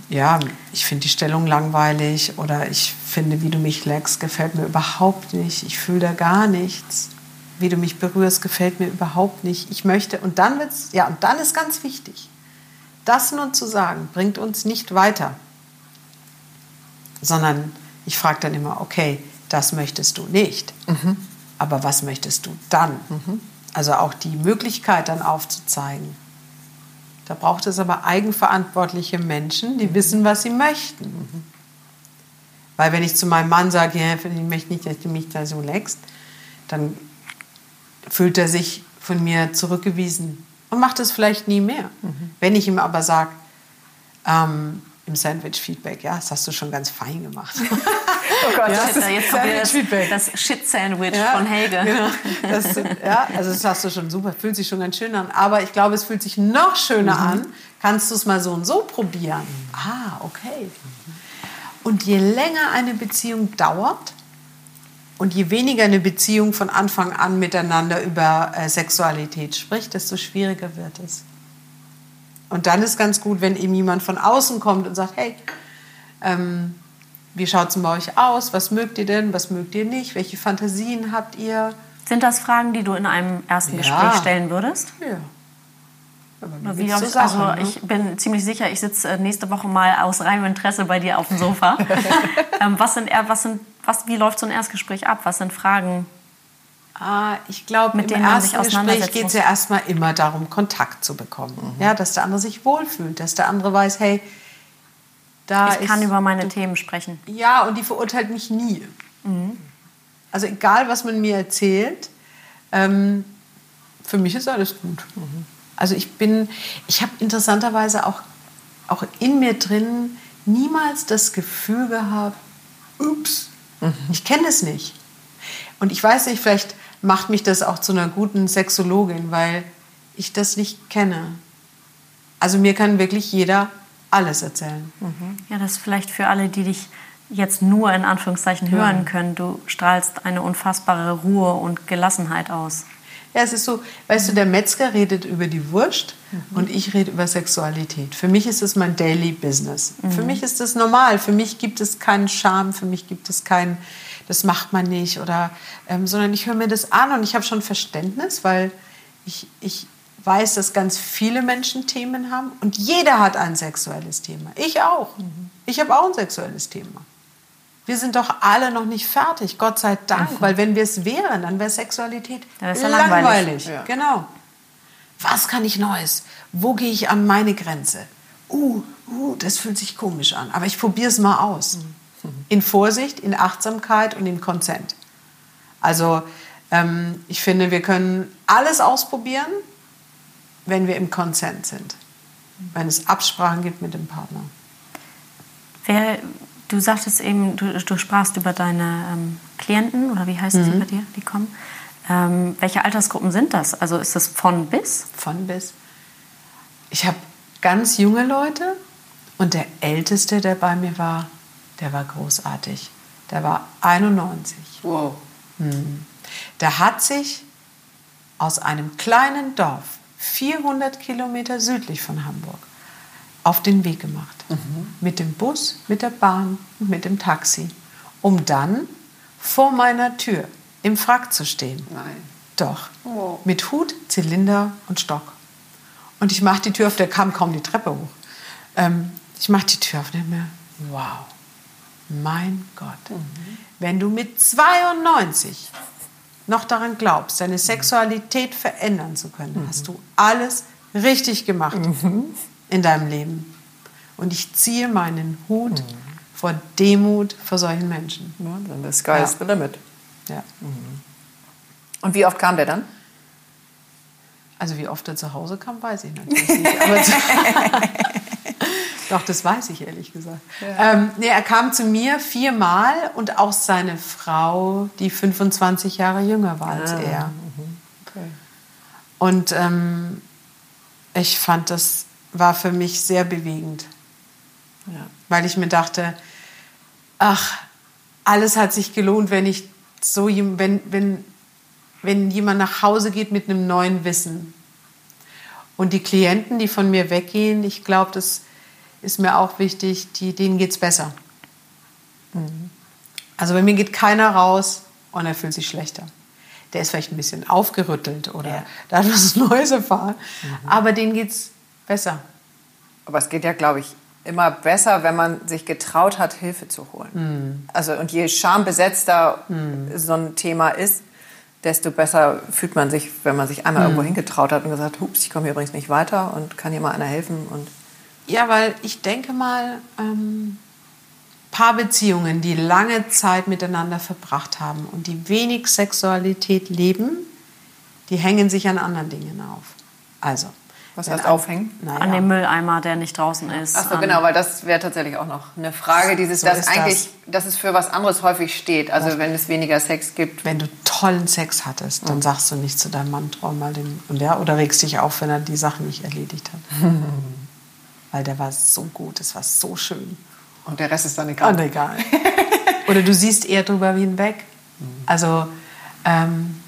ja, ich finde die Stellung langweilig oder ich finde, wie du mich leckst, gefällt mir überhaupt nicht. Ich fühle da gar nichts. Wie du mich berührst, gefällt mir überhaupt nicht. Ich möchte, und dann wird's, ja, und dann ist ganz wichtig, das nur zu sagen, bringt uns nicht weiter sondern ich frage dann immer, okay, das möchtest du nicht, mhm. aber was möchtest du dann? Mhm. Also auch die Möglichkeit dann aufzuzeigen. Da braucht es aber eigenverantwortliche Menschen, die mhm. wissen, was sie möchten. Mhm. Weil wenn ich zu meinem Mann sage, ja, ich möchte nicht, dass du mich da so leckst, dann fühlt er sich von mir zurückgewiesen und macht es vielleicht nie mehr. Mhm. Wenn ich ihm aber sage, ähm, im Sandwich-Feedback, ja, das hast du schon ganz fein gemacht. oh Gott, ja, das, ist jetzt das, das Shit-Sandwich ja, von Helge. Genau. Das, ja, also das hast du schon super, fühlt sich schon ganz schön an. Aber ich glaube, es fühlt sich noch schöner mhm. an. Kannst du es mal so und so probieren? Ah, okay. Und je länger eine Beziehung dauert, und je weniger eine Beziehung von Anfang an miteinander über äh, Sexualität spricht, desto schwieriger wird es. Und dann ist ganz gut, wenn eben jemand von außen kommt und sagt, hey, ähm, wie schaut es bei euch aus? Was mögt ihr denn? Was mögt ihr nicht? Welche Fantasien habt ihr? Sind das Fragen, die du in einem ersten ja. Gespräch stellen würdest? Ja. Wie so Sachen, also ne? ich bin ziemlich sicher, ich sitze äh, nächste Woche mal aus reinem Interesse bei dir auf dem Sofa. ähm, was sind, was sind, was, wie läuft so ein Erstgespräch ab? Was sind Fragen? Ah, ich glaube, im ersten Gespräch geht es ja erstmal immer darum, Kontakt zu bekommen. Mhm. Ja, dass der andere sich wohlfühlt, dass der andere weiß, hey, da Ich kann über meine du, Themen sprechen. Ja, und die verurteilt mich nie. Mhm. Also egal, was man mir erzählt, ähm, für mich ist alles gut. Mhm. Also ich bin, ich habe interessanterweise auch, auch in mir drin niemals das Gefühl gehabt, ups, mhm. ich kenne es nicht. Und ich weiß nicht, vielleicht macht mich das auch zu einer guten Sexologin, weil ich das nicht kenne. Also mir kann wirklich jeder alles erzählen. Mhm. Ja, das ist vielleicht für alle, die dich jetzt nur in Anführungszeichen hören können. Du strahlst eine unfassbare Ruhe und Gelassenheit aus. Ja, es ist so, weißt du, der Metzger redet über die Wurst mhm. und ich rede über Sexualität. Für mich ist es mein Daily Business. Mhm. Für mich ist das normal. Für mich gibt es keinen Charme, für mich gibt es kein, das macht man nicht, oder, ähm, sondern ich höre mir das an und ich habe schon Verständnis, weil ich, ich weiß, dass ganz viele Menschen Themen haben und jeder hat ein sexuelles Thema. Ich auch. Mhm. Ich habe auch ein sexuelles Thema. Wir sind doch alle noch nicht fertig, Gott sei Dank, mhm. weil wenn wir es wären, dann wäre Sexualität ja langweilig. langweilig. Ja. Genau. Was kann ich Neues? Wo gehe ich an meine Grenze? Uh, uh, das fühlt sich komisch an, aber ich probiere es mal aus. Mhm. In Vorsicht, in Achtsamkeit und in Konsent. Also ähm, ich finde, wir können alles ausprobieren, wenn wir im Konsent sind, wenn es Absprachen gibt mit dem Partner. Wer Du sagtest eben, du, du sprachst über deine ähm, Klienten oder wie heißt mhm. sie bei dir, die kommen. Ähm, welche Altersgruppen sind das? Also ist das von bis? Von bis. Ich habe ganz junge Leute und der älteste, der bei mir war, der war großartig. Der war 91. Wow. Mhm. Der hat sich aus einem kleinen Dorf, 400 Kilometer südlich von Hamburg, auf den Weg gemacht. Mhm. Mit dem Bus, mit der Bahn und mit dem Taxi. Um dann vor meiner Tür im Frack zu stehen. Nein. Doch. Oh. Mit Hut, Zylinder und Stock. Und ich mache die Tür auf, der kam kaum die Treppe hoch. Ähm, ich mache die Tür auf denke mir, wow, mein Gott. Mhm. Wenn du mit 92 noch daran glaubst, deine Sexualität verändern zu können, mhm. hast du alles richtig gemacht. Mhm in deinem Leben. Und ich ziehe meinen Hut mhm. vor Demut vor solchen Menschen. Ja, dann the sky ja. is the limit. Ja. Mhm. Und wie oft kam der dann? Also wie oft er zu Hause kam, weiß ich natürlich nicht. Doch, das weiß ich ehrlich gesagt. Ja. Ähm, nee, er kam zu mir viermal und auch seine Frau, die 25 Jahre jünger war als ah, er. Okay. Und ähm, ich fand das war für mich sehr bewegend. Ja. Weil ich mir dachte, ach, alles hat sich gelohnt, wenn ich so, wenn, wenn, wenn jemand nach Hause geht mit einem neuen Wissen. Und die Klienten, die von mir weggehen, ich glaube, das ist mir auch wichtig, die, denen geht es besser. Mhm. Also bei mir geht keiner raus und er fühlt sich schlechter. Der ist vielleicht ein bisschen aufgerüttelt oder ja. da hat was Neues erfahren, mhm. aber denen geht es besser. Aber es geht ja, glaube ich, immer besser, wenn man sich getraut hat, Hilfe zu holen. Mhm. Also und je schambesetzter mhm. so ein Thema ist, desto besser fühlt man sich, wenn man sich einmal mhm. irgendwo hingetraut hat und gesagt, hups, ich komme hier übrigens nicht weiter und kann hier mal einer helfen. Und ja, weil ich denke mal, ähm, Paarbeziehungen, die lange Zeit miteinander verbracht haben und die wenig Sexualität leben, die hängen sich an anderen Dingen auf. Also, Was heißt aufhängen? Naja. An dem Mülleimer, der nicht draußen ist. Ach so, genau, weil das wäre tatsächlich auch noch eine Frage, dieses, so dass eigentlich, das. dass es für was anderes häufig steht. Also ja. wenn es weniger Sex gibt. Wenn du tollen Sex hattest, dann sagst du nicht zu deinem Mann, trau mal den, und ja, oder regst dich auf, wenn er die Sachen nicht erledigt hat. weil der war so gut, es war so schön. Und der Rest ist dann egal. Und egal. oder du siehst eher drüber wie hinweg. Also, ähm,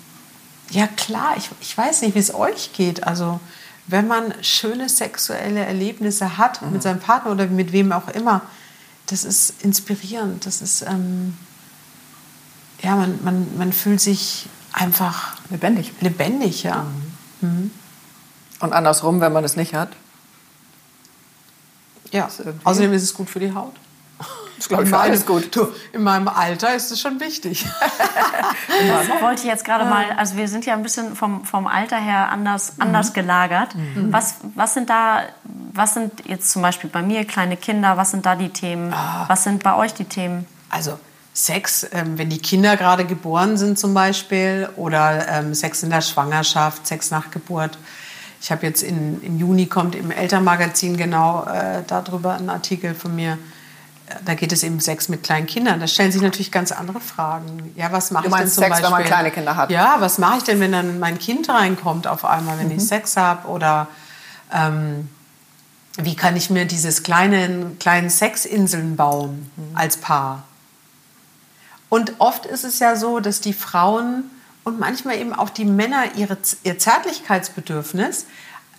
ja klar, ich, ich weiß nicht, wie es euch geht. Also wenn man schöne sexuelle Erlebnisse hat mhm. mit seinem Partner oder mit wem auch immer, das ist inspirierend. Das ist, ähm, ja, man, man, man fühlt sich einfach lebendig. Lebendig, ja. Mhm. Mhm. Und andersrum, wenn man es nicht hat? Ja, außerdem ist es gut für die Haut. Das glaube ich für alles gut. Du, in meinem Alter ist es schon wichtig. das wollte ich jetzt gerade mal, also wir sind ja ein bisschen vom, vom Alter her anders, mhm. anders gelagert. Mhm. Was, was sind da, was sind jetzt zum Beispiel bei mir kleine Kinder, was sind da die Themen? Ah. Was sind bei euch die Themen? Also Sex, ähm, wenn die Kinder gerade geboren sind zum Beispiel oder ähm, Sex in der Schwangerschaft, Sex nach Geburt. Ich habe jetzt in, im Juni kommt im Elternmagazin genau äh, darüber ein Artikel von mir da geht es eben Sex mit kleinen Kindern. Da stellen sich natürlich ganz andere Fragen. Ja, was mache ich denn zum Sex, Beispiel? wenn man kleine Kinder hat? Ja, was mache ich denn, wenn dann mein Kind reinkommt auf einmal, wenn mhm. ich Sex habe? Oder ähm, wie kann ich mir dieses kleinen, kleinen Sexinseln bauen mhm. als Paar? Und oft ist es ja so, dass die Frauen und manchmal eben auch die Männer ihre, ihr Zärtlichkeitsbedürfnis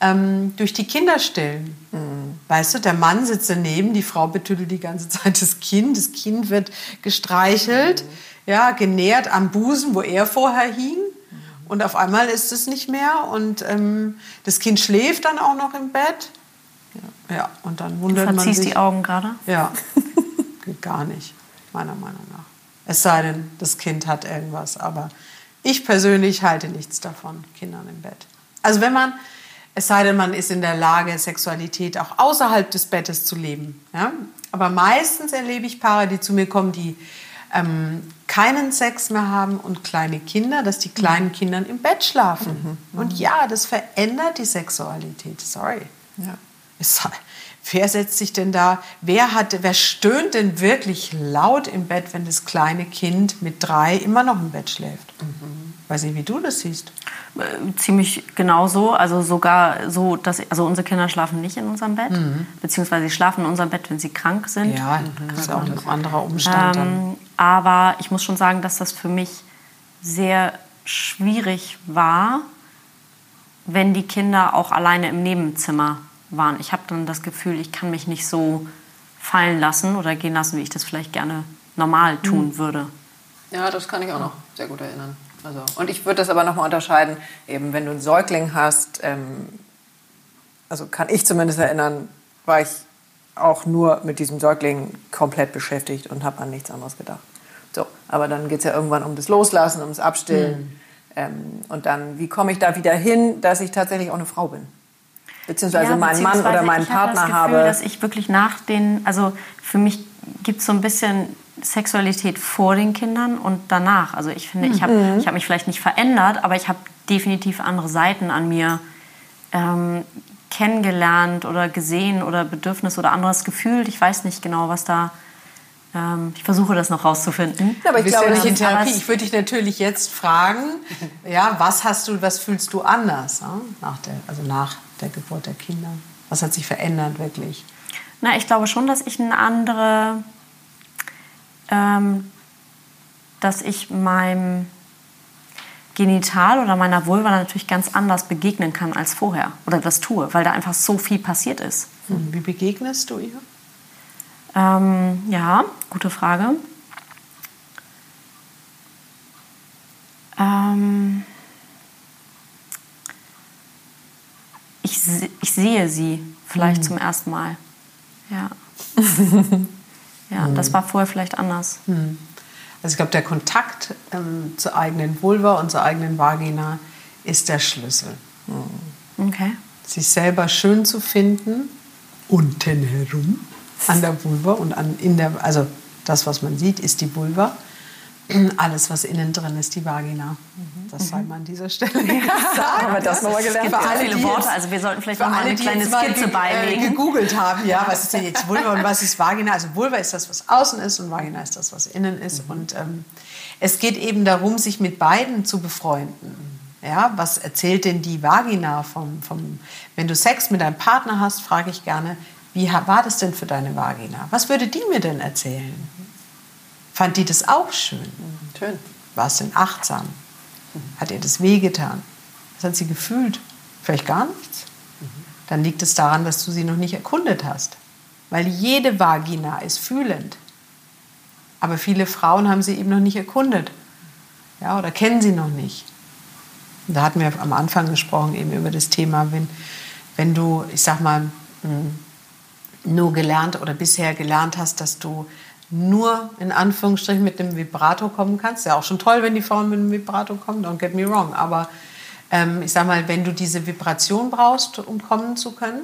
ähm, durch die Kinder stillen. Mhm. Weißt du, der Mann sitzt daneben, die Frau betüttelt die ganze Zeit das Kind, das Kind wird gestreichelt, mhm. ja, genährt am Busen, wo er vorher hing. Mhm. Und auf einmal ist es nicht mehr und ähm, das Kind schläft dann auch noch im Bett. Ja, ja und dann wundert man sich. die Augen gerade? Ja, geht gar nicht, meiner Meinung nach. Es sei denn, das Kind hat irgendwas, aber ich persönlich halte nichts davon, Kindern im Bett. Also wenn man es sei denn, man ist in der Lage, Sexualität auch außerhalb des Bettes zu leben. Ja? Aber meistens erlebe ich Paare, die zu mir kommen, die ähm, keinen Sex mehr haben und kleine Kinder, dass die kleinen Kinder im Bett schlafen. Mhm. Und ja, das verändert die Sexualität. Sorry. Ja. Wer setzt sich denn da, wer, hat, wer stöhnt denn wirklich laut im Bett, wenn das kleine Kind mit drei immer noch im Bett schläft? Mhm. Weiß nicht, wie du das siehst. Äh, ziemlich genauso. Also sogar so, dass also unsere Kinder schlafen nicht in unserem Bett, mhm. beziehungsweise sie schlafen in unserem Bett, wenn sie krank sind. Ja, das ist auch ein anderer Umstand. Ähm, aber ich muss schon sagen, dass das für mich sehr schwierig war, wenn die Kinder auch alleine im Nebenzimmer waren. Ich habe dann das Gefühl, ich kann mich nicht so fallen lassen oder gehen lassen, wie ich das vielleicht gerne normal tun mhm. würde. Ja, das kann ich auch noch sehr gut erinnern. Also, und ich würde das aber nochmal unterscheiden, eben wenn du einen Säugling hast, ähm, also kann ich zumindest erinnern, war ich auch nur mit diesem Säugling komplett beschäftigt und habe an nichts anderes gedacht. So, aber dann geht es ja irgendwann um das Loslassen, ums Abstillen. Mhm. Ähm, und dann, wie komme ich da wieder hin, dass ich tatsächlich auch eine Frau bin? Beziehungsweise ja, meinen Mann oder meinen Partner habe. Ich habe das Gefühl, dass ich wirklich nach den, also für mich gibt es so ein bisschen Sexualität vor den Kindern und danach. Also ich finde, ich habe mhm. hab mich vielleicht nicht verändert, aber ich habe definitiv andere Seiten an mir ähm, kennengelernt oder gesehen oder Bedürfnis oder anderes gefühlt. Ich weiß nicht genau, was da. Ähm, ich versuche das noch rauszufinden. Ja, aber ich glaube nicht in Therapie. Ich würde dich natürlich jetzt fragen, ja, was hast du, was fühlst du anders ja, nach der, also nach der Geburt der Kinder? Was hat sich verändert wirklich? Na, ich glaube schon, dass ich eine andere ähm, dass ich meinem Genital oder meiner Vulva natürlich ganz anders begegnen kann als vorher oder das tue, weil da einfach so viel passiert ist. Hm, wie begegnest du ihr? Ähm, ja, gute Frage. Ähm, ich, ich sehe sie vielleicht mhm. zum ersten Mal. Ja. Ja, mhm. das war vorher vielleicht anders. Mhm. Also ich glaube, der Kontakt ähm, zur eigenen Vulva und zur eigenen Vagina ist der Schlüssel. Mhm. Okay. Sich selber schön zu finden, unten herum, an der Vulva und an, in der, also das, was man sieht, ist die Vulva. Alles, was innen drin ist, die Vagina. Das sei mal an dieser Stelle gesagt. Haben wir das nochmal gelernt? Für alle, viele Worte, also wir sollten vielleicht noch mal eine kleine Skizze äh, beilegen. Äh, gegoogelt haben, ja, was ist denn jetzt Vulva und was ist Vagina? Also Vulva ist das, was außen ist und Vagina ist das, was innen ist. Mhm. Und ähm, es geht eben darum, sich mit beiden zu befreunden. Ja, was erzählt denn die Vagina vom, vom wenn du Sex mit deinem Partner hast, frage ich gerne, wie war das denn für deine Vagina? Was würde die mir denn erzählen? Fand die das auch schön? Schön. War es denn achtsam? Hat ihr das wehgetan? Was hat sie gefühlt? Vielleicht gar nichts. Dann liegt es daran, dass du sie noch nicht erkundet hast. Weil jede Vagina ist fühlend. Aber viele Frauen haben sie eben noch nicht erkundet. Ja, oder kennen sie noch nicht. Und da hatten wir am Anfang gesprochen eben über das Thema, wenn, wenn du, ich sag mal, hm, nur gelernt oder bisher gelernt hast, dass du nur in Anführungsstrichen mit dem Vibrato kommen kannst. Ja, auch schon toll, wenn die Frauen mit dem Vibrato kommen, don't get me wrong. Aber ähm, ich sag mal, wenn du diese Vibration brauchst, um kommen zu können,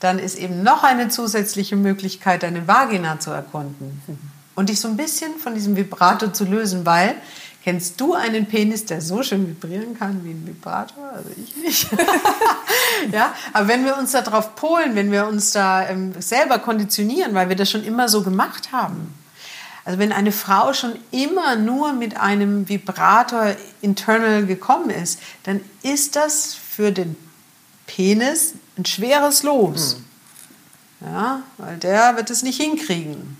dann ist eben noch eine zusätzliche Möglichkeit, deine Vagina zu erkunden und dich so ein bisschen von diesem Vibrato zu lösen, weil Kennst du einen Penis, der so schön vibrieren kann wie ein Vibrator? Also ich nicht. ja, aber wenn wir uns darauf polen, wenn wir uns da ähm, selber konditionieren, weil wir das schon immer so gemacht haben. Also wenn eine Frau schon immer nur mit einem Vibrator internal gekommen ist, dann ist das für den Penis ein schweres Los. Mhm. Ja, weil der wird es nicht hinkriegen.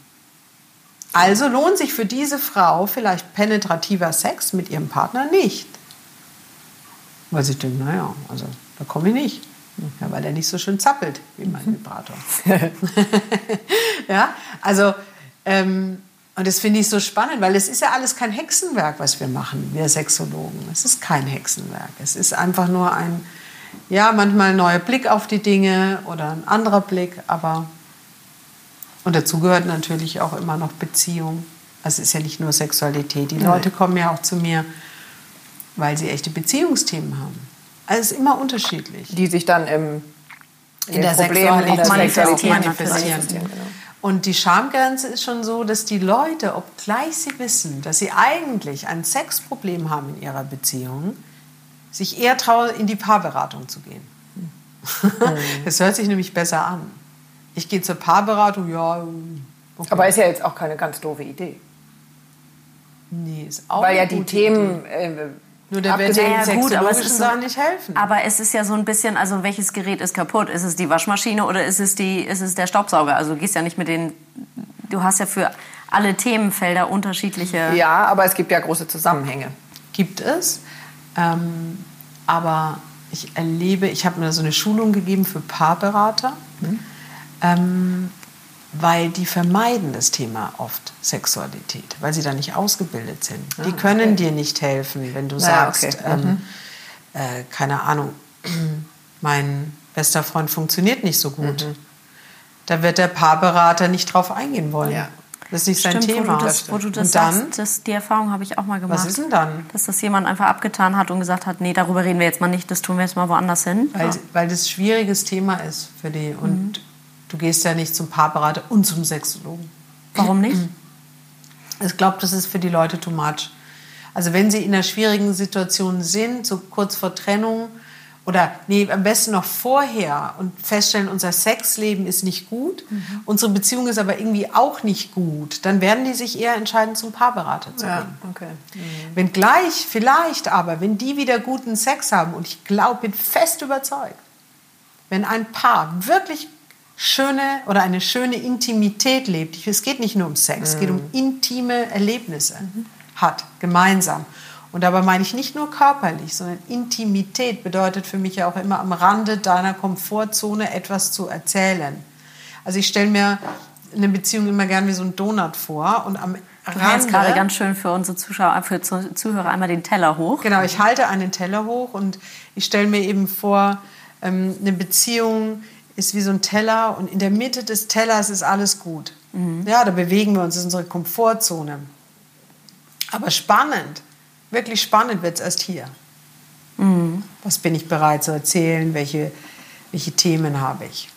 Also lohnt sich für diese Frau vielleicht penetrativer Sex mit ihrem Partner nicht. Weil sie denkt, naja, also da komme ich nicht. Ja, weil der nicht so schön zappelt wie mein mhm. Vibrator. ja, also, ähm, und das finde ich so spannend, weil es ist ja alles kein Hexenwerk, was wir machen, wir Sexologen. Es ist kein Hexenwerk. Es ist einfach nur ein, ja, manchmal ein neuer Blick auf die Dinge oder ein anderer Blick, aber und dazu gehört natürlich auch immer noch Beziehung. Also es ist ja nicht nur Sexualität. Die Nein. Leute kommen ja auch zu mir, weil sie echte Beziehungsthemen haben. Also es ist immer unterschiedlich. Die sich dann im, in, der Sexualität auch manifestieren. manifestieren. Genau. Und die Schamgrenze ist schon so, dass die Leute, obgleich sie wissen, dass sie eigentlich ein Sexproblem haben in ihrer Beziehung, sich eher trauen, in die Paarberatung zu gehen. Mhm. Das hört sich nämlich besser an. Ich gehe zur Paarberatung, ja. Okay. Aber ist ja jetzt auch keine ganz doofe Idee. Nee, ist auch Weil ja die Themen. Äh, nur der wird den sexologischen Sachen nicht helfen. Aber es ist ja so ein bisschen, also welches Gerät ist kaputt? Ist es die Waschmaschine oder ist es, die, ist es der Staubsauger? Also du gehst ja nicht mit den, du hast ja für alle Themenfelder unterschiedliche... Ja, aber es gibt ja große Zusammenhänge. Gibt es. Ähm, aber ich erlebe, ich habe mir so eine Schulung gegeben für Paarberater. Mhm ähm, weil die vermeiden das Thema oft Sexualität, weil sie da nicht ausgebildet sind. Ah, die können okay. dir nicht helfen, wenn du naja, sagst, okay. ähm, mhm. äh, keine Ahnung, mein bester Freund funktioniert nicht so gut. Mhm. Da wird der Paarberater nicht drauf eingehen wollen. Ja. Das ist nicht Stimmt, sein Thema. Wo du das, wo du das dann, sagst, das, die Erfahrung habe ich auch mal gemacht. Was ist denn dann? Dass das jemand einfach abgetan hat und gesagt hat, nee, darüber reden wir jetzt mal nicht, das tun wir jetzt mal woanders hin. Weil, ja. weil das ein schwieriges Thema ist für die. Und mhm. Du gehst ja nicht zum Paarberater und zum Sexologen. Warum nicht? Ich glaube, das ist für die Leute too much. Also wenn sie in einer schwierigen Situation sind, so kurz vor Trennung oder nee, am besten noch vorher und feststellen, unser Sexleben ist nicht gut, mhm. unsere Beziehung ist aber irgendwie auch nicht gut, dann werden die sich eher entscheiden, zum Paarberater zu gehen. Ja, okay. Mhm. Wenn gleich, vielleicht aber, wenn die wieder guten Sex haben und ich glaube, bin fest überzeugt, wenn ein Paar wirklich schöne oder eine schöne Intimität lebt. Es geht nicht nur um Sex, mhm. es geht um mhm. intime Erlebnisse mhm. hat, gemeinsam. Und dabei meine ich nicht nur körperlich, sondern Intimität bedeutet für mich ja auch immer am Rande deiner Komfortzone etwas zu erzählen. Also ich stelle mir eine Beziehung immer gern wie so ein Donut vor und am Du hältst gerade ganz schön für unsere Zuschauer, für Zuhörer einmal den Teller hoch. Genau, ich halte einen Teller hoch und ich stelle mir eben vor, ähm, eine Beziehung, ist wie so ein Teller und in der Mitte des Tellers ist alles gut. Mhm. Ja, da bewegen wir uns, das ist unsere Komfortzone. Aber spannend, wirklich spannend wird es erst hier. Mhm. Was bin ich bereit zu erzählen? Welche, welche Themen habe ich?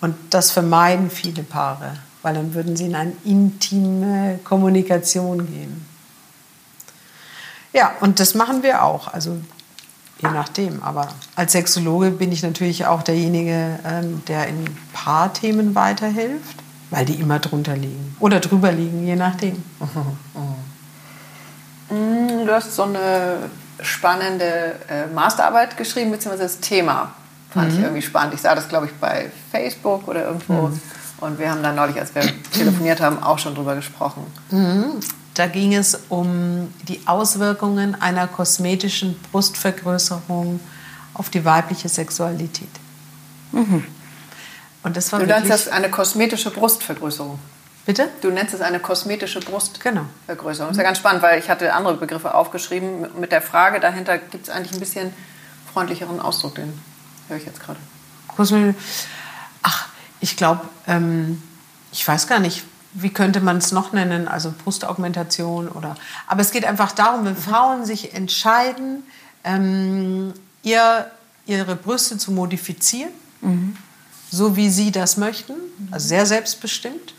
Und das vermeiden viele Paare, weil dann würden sie in eine intime Kommunikation gehen. Ja, und das machen wir auch. Also je nachdem. Aber als Sexologe bin ich natürlich auch derjenige, ähm, der in Paarthemen weiterhilft, weil die immer drunter liegen oder drüber liegen, je nachdem. Mm, du hast so eine spannende äh, Masterarbeit geschrieben, beziehungsweise das Thema fand mhm. ich irgendwie spannend. Ich sah das, glaube ich, bei Facebook oder irgendwo. Mhm. Und wir haben dann neulich, als wir telefoniert haben, auch schon drüber gesprochen. Mhm. Da ging es um die Auswirkungen einer kosmetischen Brustvergrößerung auf die weibliche Sexualität. Mhm. Und das war du nennst das eine kosmetische Brustvergrößerung. Bitte? Du nennst es eine kosmetische Brustvergrößerung. Genau. Das ist ja ganz spannend, weil ich hatte andere Begriffe aufgeschrieben. Mit der Frage dahinter gibt es eigentlich ein bisschen freundlicheren Ausdruck, den höre ich jetzt gerade. Ach, ich glaube, ähm, ich weiß gar nicht, wie könnte man es noch nennen, also Brustaugmentation oder. Aber es geht einfach darum, wenn Frauen sich entscheiden, ähm, ihr, ihre Brüste zu modifizieren, mhm. so wie sie das möchten, also sehr selbstbestimmt.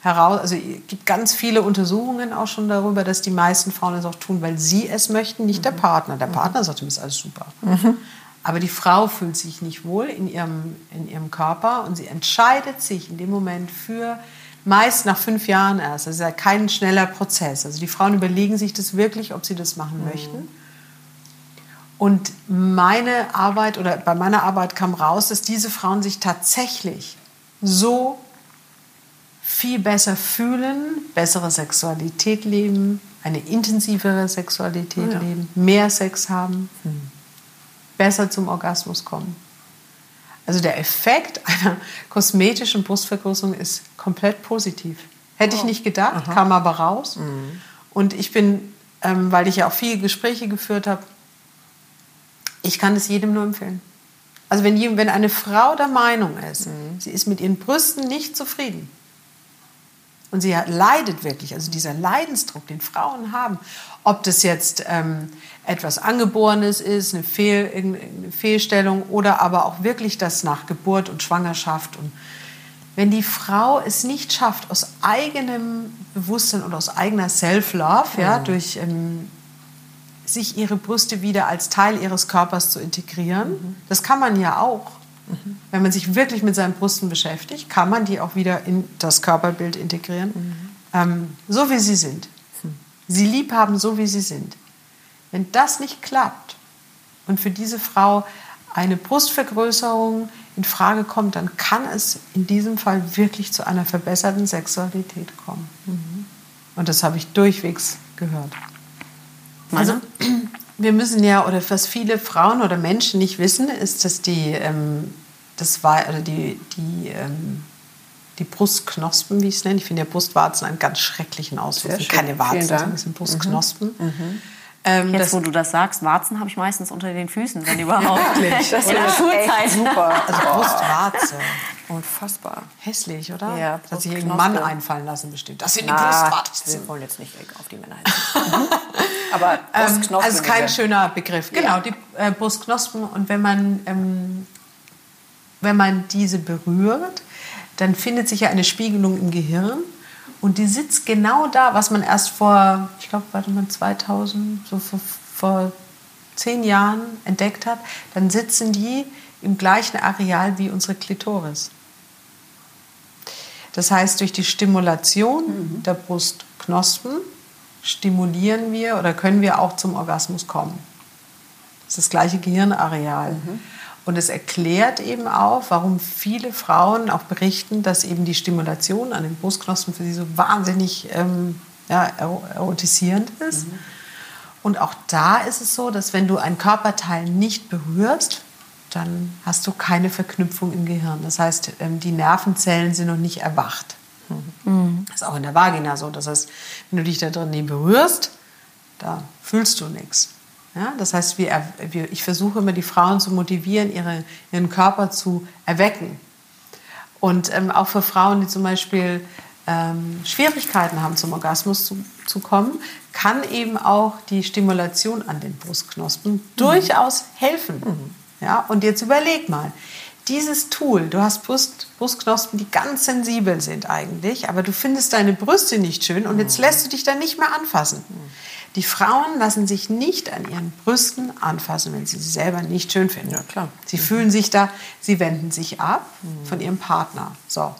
Heraus, also es gibt ganz viele Untersuchungen auch schon darüber, dass die meisten Frauen es auch tun, weil sie es möchten, nicht mhm. der Partner. Der Partner sagt, das ist alles super. Mhm. Aber die Frau fühlt sich nicht wohl in ihrem, in ihrem Körper und sie entscheidet sich in dem Moment für, meist nach fünf Jahren erst. Das ist ja kein schneller Prozess. Also die Frauen überlegen sich das wirklich, ob sie das machen mhm. möchten. Und meine Arbeit oder bei meiner Arbeit kam raus, dass diese Frauen sich tatsächlich so viel besser fühlen, bessere Sexualität leben, eine intensivere Sexualität ja. leben, mehr Sex haben. Mhm besser zum Orgasmus kommen. Also der Effekt einer kosmetischen Brustvergrößerung ist komplett positiv. Hätte ich nicht gedacht, Aha. kam aber raus. Mhm. Und ich bin, ähm, weil ich ja auch viele Gespräche geführt habe, ich kann es jedem nur empfehlen. Also wenn, wenn eine Frau der Meinung ist, mhm. sie ist mit ihren Brüsten nicht zufrieden, und sie leidet wirklich, also dieser Leidensdruck, den Frauen haben, ob das jetzt ähm, etwas Angeborenes ist, eine, Fehl, eine Fehlstellung oder aber auch wirklich das nach Geburt und Schwangerschaft. Und wenn die Frau es nicht schafft, aus eigenem Bewusstsein und aus eigener Self-Love, ja, mhm. durch ähm, sich ihre Brüste wieder als Teil ihres Körpers zu integrieren, mhm. das kann man ja auch. Mhm. Wenn man sich wirklich mit seinen Brüsten beschäftigt, kann man die auch wieder in das Körperbild integrieren, mhm. ähm, so wie sie sind. Mhm. Sie lieb haben, so wie sie sind. Wenn das nicht klappt und für diese Frau eine Brustvergrößerung in Frage kommt, dann kann es in diesem Fall wirklich zu einer verbesserten Sexualität kommen. Mhm. Und das habe ich durchwegs gehört. Also, wir müssen ja, oder was viele Frauen oder Menschen nicht wissen, ist, dass die, ähm, das war, oder die, die, ähm, die Brustknospen, wie ich es nenne, ich finde ja Brustwarzen einen ganz schrecklichen Ausdruck. Keine Warzen, sondern sind Brustknospen. Mhm. Mhm. Ähm, Jetzt, wo du das sagst, Warzen habe ich meistens unter den Füßen, wenn überhaupt. Wirklich? Das ist in der Schulzeit. Super. Also Brustwarze. Unfassbar. Hässlich, oder? Ja, das hat sich irgendein Mann einfallen lassen bestimmt. Das sind die Brustwarzen. Wir wollen jetzt nicht auf die Männer hin. Aber ähm, Brustknospen. also kein schöner Begriff. Genau, ja. die äh, Brustknospen. Und wenn man, ähm, wenn man diese berührt, dann findet sich ja eine Spiegelung im Gehirn. Und die sitzt genau da, was man erst vor, ich glaube, warte mal, 2000, so vor, vor zehn Jahren entdeckt hat. Dann sitzen die im gleichen Areal wie unsere Klitoris. Das heißt, durch die Stimulation mhm. der Brustknospen stimulieren wir oder können wir auch zum Orgasmus kommen. Das ist das gleiche Gehirnareal. Mhm. Und es erklärt eben auch, warum viele Frauen auch berichten, dass eben die Stimulation an den Brustknospen für sie so wahnsinnig ähm, ja, erotisierend ist. Mhm. Und auch da ist es so, dass wenn du ein Körperteil nicht berührst, dann hast du keine Verknüpfung im Gehirn. Das heißt, ähm, die Nervenzellen sind noch nicht erwacht. Mhm. Das ist auch in der Vagina so. Das heißt, wenn du dich da drin nie berührst, da fühlst du nichts. Ja, das heißt, wir, wir, ich versuche immer die Frauen zu motivieren, ihre, ihren Körper zu erwecken. Und ähm, auch für Frauen, die zum Beispiel ähm, Schwierigkeiten haben, zum Orgasmus zu, zu, kommen, kann eben auch die Stimulation an den Brustknospen mhm. durchaus helfen. Mhm. Ja, und jetzt überleg mal, dieses Tool, du hast Brust, Brustknospen, die ganz sensibel sind eigentlich, aber du findest deine Brüste nicht schön und jetzt lässt du dich dann nicht mehr anfassen. Die Frauen lassen sich nicht an ihren Brüsten anfassen, wenn sie sie selber nicht schön finden. Ja, klar. Sie fühlen sich da, sie wenden sich ab von ihrem Partner. So.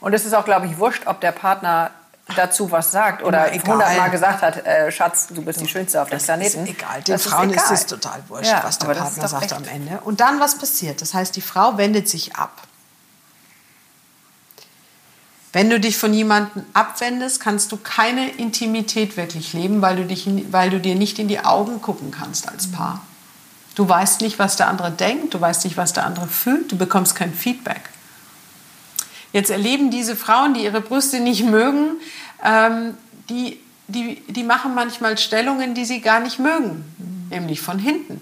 Und es ist auch, glaube ich, wurscht, ob der Partner dazu was sagt oder hundertmal gesagt hat, äh, Schatz, du bist die Schönste auf dem Planeten. Ist egal. Den das Frauen ist, ist, es total wurscht, ja, was der Partner sagt echt. am Ende. Und dann was passiert? Das heißt, die Frau wendet sich ab. Wenn du dich von jemandem abwendest, kannst du keine Intimität wirklich leben, weil du, dich, weil du dir nicht in die Augen gucken kannst als Paar. Du weißt nicht, was der andere denkt, du weißt nicht, was der andere fühlt, du bekommst kein Feedback. Jetzt erleben diese Frauen, die ihre Brüste nicht mögen, ähm, die, die, die machen manchmal Stellungen, die sie gar nicht mögen, mhm. nämlich von hinten.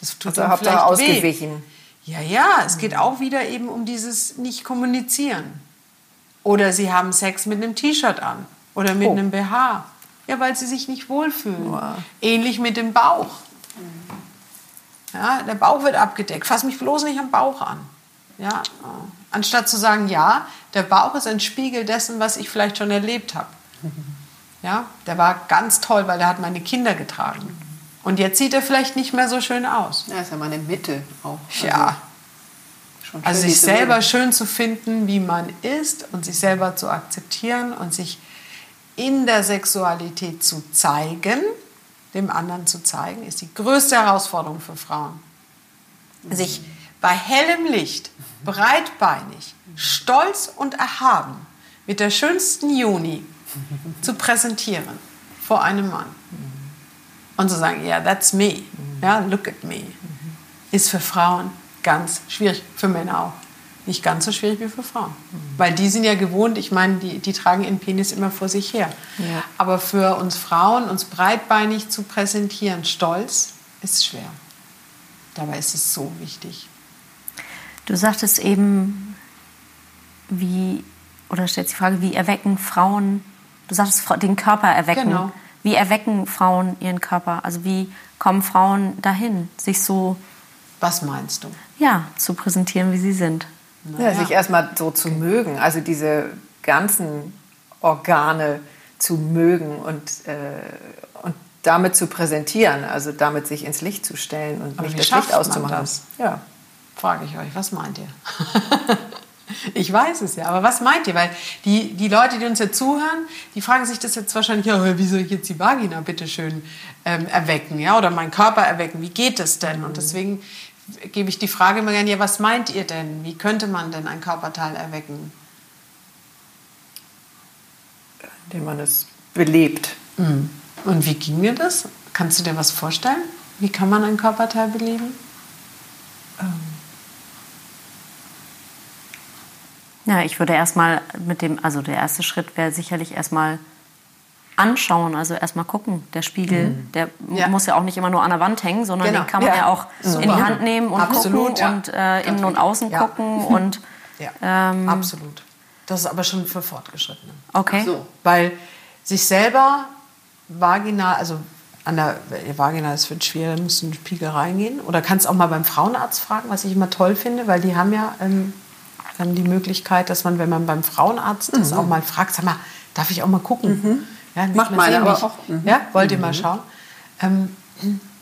Das tut also vielleicht ausgewichen. Weh. Ja, ja, es geht auch wieder eben um dieses Nicht-Kommunizieren. Oder sie haben Sex mit einem T-Shirt an oder mit oh. einem BH. Ja, weil sie sich nicht wohlfühlen. Wow. Ähnlich mit dem Bauch. Ja, der Bauch wird abgedeckt. Fass mich bloß nicht am Bauch an. Ja, anstatt zu sagen, ja, der Bauch ist ein Spiegel dessen, was ich vielleicht schon erlebt habe. Ja, der war ganz toll, weil er hat meine Kinder getragen. Und jetzt sieht er vielleicht nicht mehr so schön aus. Ja, ist ja meine Mitte auch. Also ja. Also sich selber schön zu finden, wie man ist und sich selber zu akzeptieren und sich in der Sexualität zu zeigen, dem anderen zu zeigen, ist die größte Herausforderung für Frauen. Sich bei hellem Licht, breitbeinig, stolz und erhaben mit der schönsten Juni zu präsentieren vor einem Mann. Und zu sagen, ja, yeah, that's me, ja, look at me, ist für Frauen ganz schwierig, für Männer auch. Nicht ganz so schwierig wie für Frauen. Weil die sind ja gewohnt, ich meine, die, die tragen ihren Penis immer vor sich her. Ja. Aber für uns Frauen, uns breitbeinig zu präsentieren, stolz, ist schwer. Dabei ist es so wichtig. Du sagtest eben, wie, oder stellst die Frage, wie erwecken Frauen, du sagtest den Körper erwecken. Genau. Wie erwecken Frauen ihren Körper? Also wie kommen Frauen dahin, sich so. Was meinst du? Ja, zu präsentieren, wie sie sind. Ja, sich erstmal so zu mögen, also diese ganzen Organe zu mögen und, äh, und damit zu präsentieren, also damit sich ins Licht zu stellen und Aber nicht das Licht auszumachen. Das? Ja frage ich euch, was meint ihr? ich weiß es ja, aber was meint ihr? Weil die, die Leute, die uns jetzt zuhören, die fragen sich das jetzt wahrscheinlich, ja, wie soll ich jetzt die Vagina bitte schön ähm, erwecken, ja, oder meinen Körper erwecken? Wie geht es denn? Und deswegen gebe ich die Frage immer gerne, ja, was meint ihr denn? Wie könnte man denn ein Körperteil erwecken? Indem man es belebt. Mhm. Und wie ging mir das? Kannst du dir was vorstellen? Wie kann man ein Körperteil beleben? Ähm Ja, ich würde erstmal mit dem, also der erste Schritt wäre sicherlich erstmal anschauen, also erstmal gucken. Der Spiegel, mhm. der ja. muss ja auch nicht immer nur an der Wand hängen, sondern genau. den kann man ja, ja auch Super. in die Hand nehmen und Absolut, gucken und äh, innen und außen gucken und ähm, Absolut. Das ist aber schon für Fortgeschrittene. Okay. So. Weil sich selber vaginal, also an der Vagina ist wird schwer, da musst du in den Spiegel reingehen. Oder kannst auch mal beim Frauenarzt fragen, was ich immer toll finde, weil die haben ja ähm, dann die Möglichkeit, dass man, wenn man beim Frauenarzt mhm. ist, auch mal fragt, sag mal, darf ich auch mal gucken? Mhm. Ja, Macht mal aber auch. Mhm. Ja, wollt ihr mal mhm. schauen? Ähm,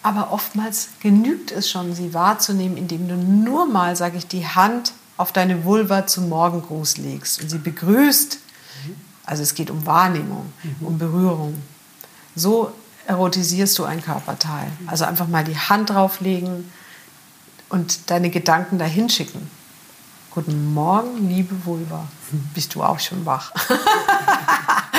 aber oftmals genügt es schon, sie wahrzunehmen, indem du nur mal, sage ich, die Hand auf deine Vulva zum Morgengruß legst und sie begrüßt. Also es geht um Wahrnehmung, mhm. um Berührung. So erotisierst du ein Körperteil. Also einfach mal die Hand drauflegen und deine Gedanken dahin schicken. Guten Morgen, liebe Vulva. Bist du auch schon wach?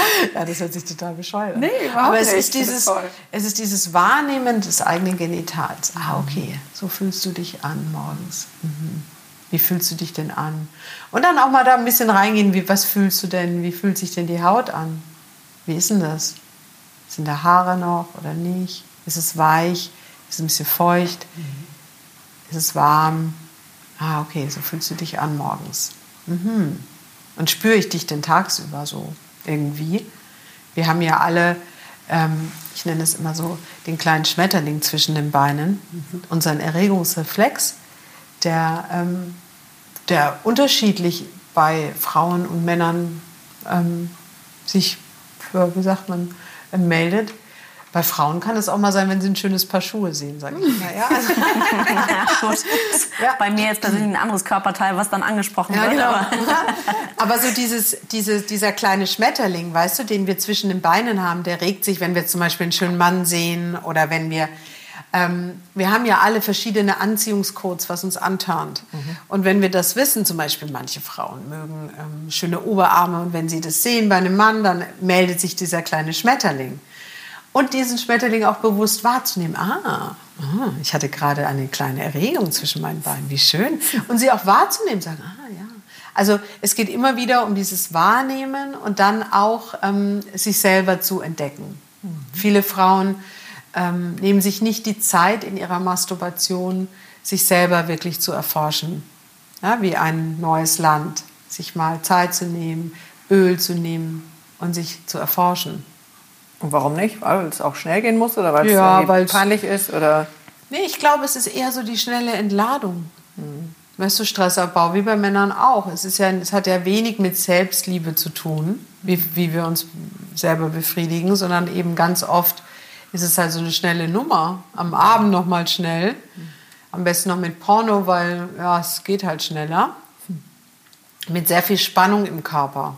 ja, das hört sich total bescheuert an. Nee, überhaupt Aber es nicht. ist, dieses, es ist dieses Wahrnehmen des eigenen Genitals. Ah, okay, so fühlst du dich an morgens. Mhm. Wie fühlst du dich denn an? Und dann auch mal da ein bisschen reingehen, wie, was fühlst du denn? Wie fühlt sich denn die Haut an? Wie ist denn das? Sind da Haare noch oder nicht? Ist es weich? Ist es ein bisschen feucht? Mhm. Ist es warm? Ah, okay, so fühlst du dich an morgens. Mhm. Und spüre ich dich denn tagsüber so irgendwie? Wir haben ja alle, ähm, ich nenne es immer so, den kleinen Schmetterling zwischen den Beinen, mhm. unseren Erregungsreflex, der, ähm, der unterschiedlich bei Frauen und Männern ähm, sich für, wie sagt man, äh, meldet. Bei Frauen kann es auch mal sein, wenn sie ein schönes Paar Schuhe sehen, sage ich mal. Ja, also ja, Bei mir jetzt persönlich ein anderes Körperteil, was dann angesprochen ja, wird. Genau. Aber, aber so dieses, diese, dieser kleine Schmetterling, weißt du, den wir zwischen den Beinen haben, der regt sich, wenn wir zum Beispiel einen schönen Mann sehen oder wenn wir ähm, wir haben ja alle verschiedene Anziehungscodes, was uns antörnt. Mhm. Und wenn wir das wissen, zum Beispiel manche Frauen mögen ähm, schöne Oberarme und wenn sie das sehen bei einem Mann, dann meldet sich dieser kleine Schmetterling. Und diesen Schmetterling auch bewusst wahrzunehmen. Ah, ah ich hatte gerade eine kleine Erregung zwischen meinen Beinen, wie schön. Und sie auch wahrzunehmen, sagen, ah ja. Also es geht immer wieder um dieses Wahrnehmen und dann auch ähm, sich selber zu entdecken. Mhm. Viele Frauen ähm, nehmen sich nicht die Zeit in ihrer Masturbation, sich selber wirklich zu erforschen. Ja, wie ein neues Land, sich mal Zeit zu nehmen, Öl zu nehmen und sich zu erforschen. Und warum nicht? Weil es auch schnell gehen muss oder weil ja, es peinlich ist? Oder? Nee, ich glaube, es ist eher so die schnelle Entladung. Mhm. Weißt du, Stressabbau, wie bei Männern auch. Es, ist ja, es hat ja wenig mit Selbstliebe zu tun, wie, wie wir uns selber befriedigen, sondern eben ganz oft ist es halt so eine schnelle Nummer. Am Abend noch mal schnell. Am besten noch mit Porno, weil ja, es geht halt schneller. Mit sehr viel Spannung im Körper.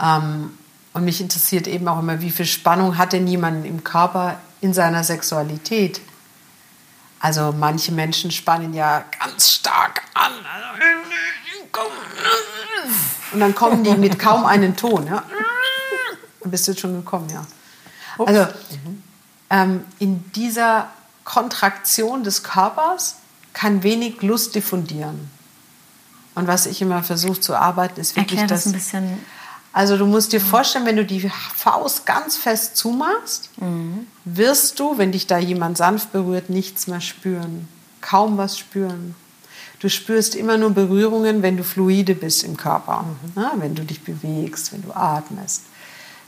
Ähm, und mich interessiert eben auch immer, wie viel Spannung hat denn jemand im Körper in seiner Sexualität? Also manche Menschen spannen ja ganz stark an. Und dann kommen die mit kaum einem Ton. Ja? Dann bist du jetzt schon gekommen, ja. Also mhm. ähm, in dieser Kontraktion des Körpers kann wenig Lust diffundieren. Und was ich immer versuche zu arbeiten, ist wirklich Erklär das. das ein bisschen. Also du musst dir vorstellen, wenn du die Faust ganz fest zumachst, mhm. wirst du, wenn dich da jemand sanft berührt, nichts mehr spüren. Kaum was spüren. Du spürst immer nur Berührungen, wenn du fluide bist im Körper. Mhm. Ja, wenn du dich bewegst, wenn du atmest.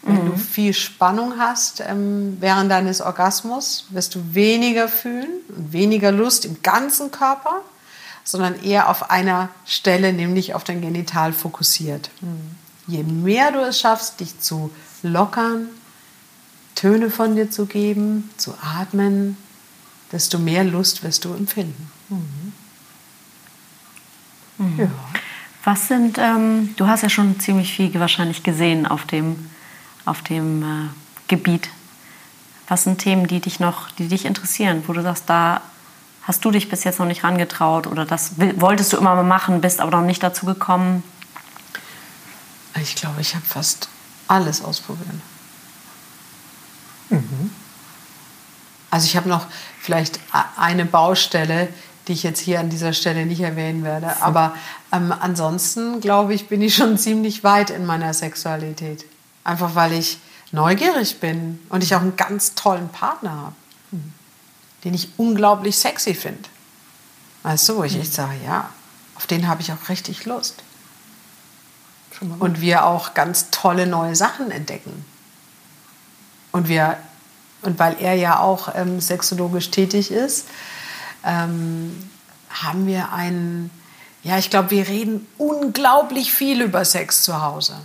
Wenn mhm. du viel Spannung hast ähm, während deines Orgasmus, wirst du weniger fühlen und weniger Lust im ganzen Körper, sondern eher auf einer Stelle, nämlich auf dein Genital fokussiert. Mhm. Je mehr du es schaffst, dich zu lockern, Töne von dir zu geben, zu atmen, desto mehr Lust wirst du empfinden. Mhm. Mhm. Ja. Was sind, ähm, du hast ja schon ziemlich viel wahrscheinlich gesehen auf dem auf dem äh, Gebiet? Was sind Themen, die dich noch, die dich interessieren, wo du sagst, da hast du dich bis jetzt noch nicht rangetraut oder das wolltest du immer mal machen, bist aber noch nicht dazu gekommen? Ich glaube, ich habe fast alles ausprobiert. Mhm. Also ich habe noch vielleicht eine Baustelle, die ich jetzt hier an dieser Stelle nicht erwähnen werde. Aber ähm, ansonsten, glaube ich, bin ich schon ziemlich weit in meiner Sexualität. Einfach weil ich neugierig bin und ich auch einen ganz tollen Partner habe, den ich unglaublich sexy finde. Weißt du, wo ich echt sage, ja, auf den habe ich auch richtig Lust. Und wir auch ganz tolle neue Sachen entdecken. Und wir, und weil er ja auch ähm, sexologisch tätig ist, ähm, haben wir einen, ja, ich glaube, wir reden unglaublich viel über Sex zu Hause.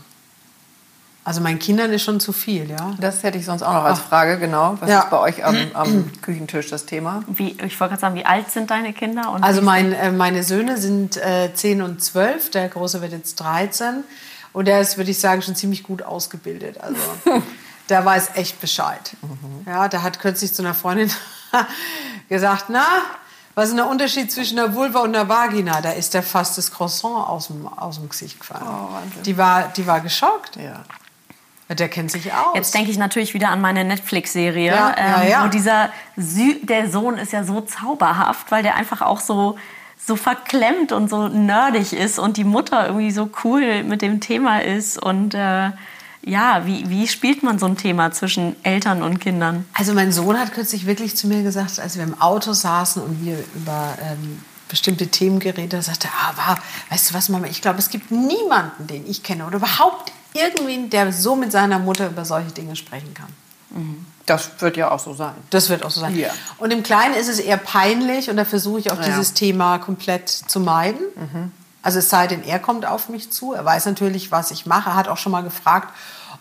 Also meinen Kindern ist schon zu viel, ja. Das hätte ich sonst auch noch als Frage, genau. Was ja. ist bei euch am, am, Küchentisch das Thema? Wie, ich wollte gerade sagen, wie alt sind deine Kinder? also mein, äh, meine Söhne sind äh, 10 und 12, der Große wird jetzt 13. Und der ist, würde ich sagen, schon ziemlich gut ausgebildet. Also der weiß echt Bescheid. Mhm. Ja, der hat kürzlich zu einer Freundin gesagt, na, was ist der Unterschied zwischen der Vulva und der Vagina? Da ist der fast das Croissant aus dem, aus dem Gesicht gefallen. Oh, die, war, die war geschockt. Ja. Der kennt sich aus. Jetzt denke ich natürlich wieder an meine Netflix-Serie. Ja, ähm, ja, ja. Dieser Sü der Sohn ist ja so zauberhaft, weil der einfach auch so, so verklemmt und so nerdig ist und die Mutter irgendwie so cool mit dem Thema ist. Und äh, ja, wie, wie spielt man so ein Thema zwischen Eltern und Kindern? Also mein Sohn hat kürzlich wirklich zu mir gesagt, als wir im Auto saßen und wir über ähm, bestimmte Themen geredet sagte er, ah, weißt du was, Mama, ich glaube, es gibt niemanden, den ich kenne oder überhaupt irgendwen, der so mit seiner Mutter über solche Dinge sprechen kann. Mhm. Das wird ja auch so sein. Das wird auch so sein. Ja. Und im Kleinen ist es eher peinlich und da versuche ich auch ja. dieses Thema komplett zu meiden. Mhm. Also es sei denn, er kommt auf mich zu. Er weiß natürlich, was ich mache. Er hat auch schon mal gefragt,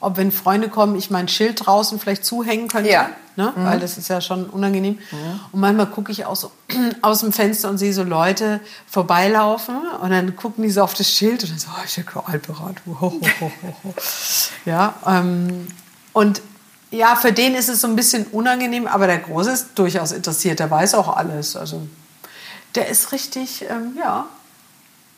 ob wenn Freunde kommen, ich mein Schild draußen vielleicht zuhängen könnte. Ja. Ne? Mhm. Weil das ist ja schon unangenehm. Mhm. Und manchmal gucke ich aus, aus dem Fenster und sehe so Leute vorbeilaufen und dann gucken die so auf das Schild und dann so, oh, ich bin altberat. ja, ähm, und ja, für den ist es so ein bisschen unangenehm, aber der Große ist durchaus interessiert, der weiß auch alles. Also der ist richtig, ähm, ja,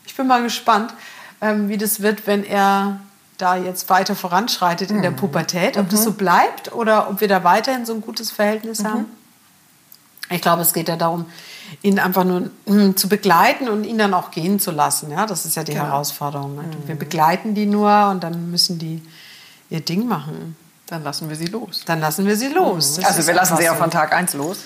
ich bin mal gespannt, ähm, wie das wird, wenn er da jetzt weiter voranschreitet in mhm. der Pubertät, ob mhm. das so bleibt oder ob wir da weiterhin so ein gutes Verhältnis mhm. haben. Ich glaube, es geht ja darum, ihn einfach nur mm, zu begleiten und ihn dann auch gehen zu lassen. Ja, das ist ja die ja. Herausforderung. Ne? Wir begleiten die nur und dann müssen die ihr Ding machen. Dann lassen wir sie los. Dann lassen wir sie los. Mhm. Also wir lassen sie ja von Tag 1 los.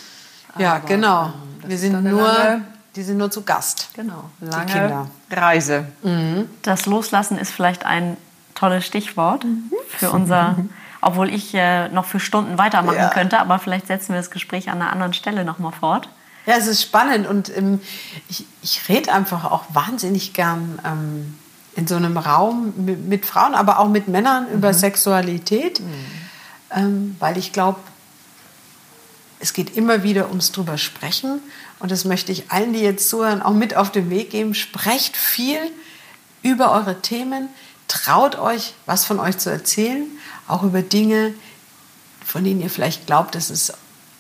Ja, Aber genau. Ähm, wir sind nur, die sind nur zu Gast. Genau. Lange Reise. Mhm. Das Loslassen ist vielleicht ein tolles Stichwort mhm. für unser, obwohl ich äh, noch für Stunden weitermachen ja. könnte, aber vielleicht setzen wir das Gespräch an einer anderen Stelle nochmal fort. Ja, es ist spannend und ähm, ich, ich rede einfach auch wahnsinnig gern ähm, in so einem Raum mit, mit, Frauen, aber auch mit Männern mhm. über Sexualität, mhm. ähm, weil ich glaube, es geht immer wieder ums drüber sprechen und das möchte ich allen, die jetzt zuhören, auch mit auf den Weg geben. Sprecht viel über eure Themen traut euch, was von euch zu erzählen, auch über Dinge, von denen ihr vielleicht glaubt, es ist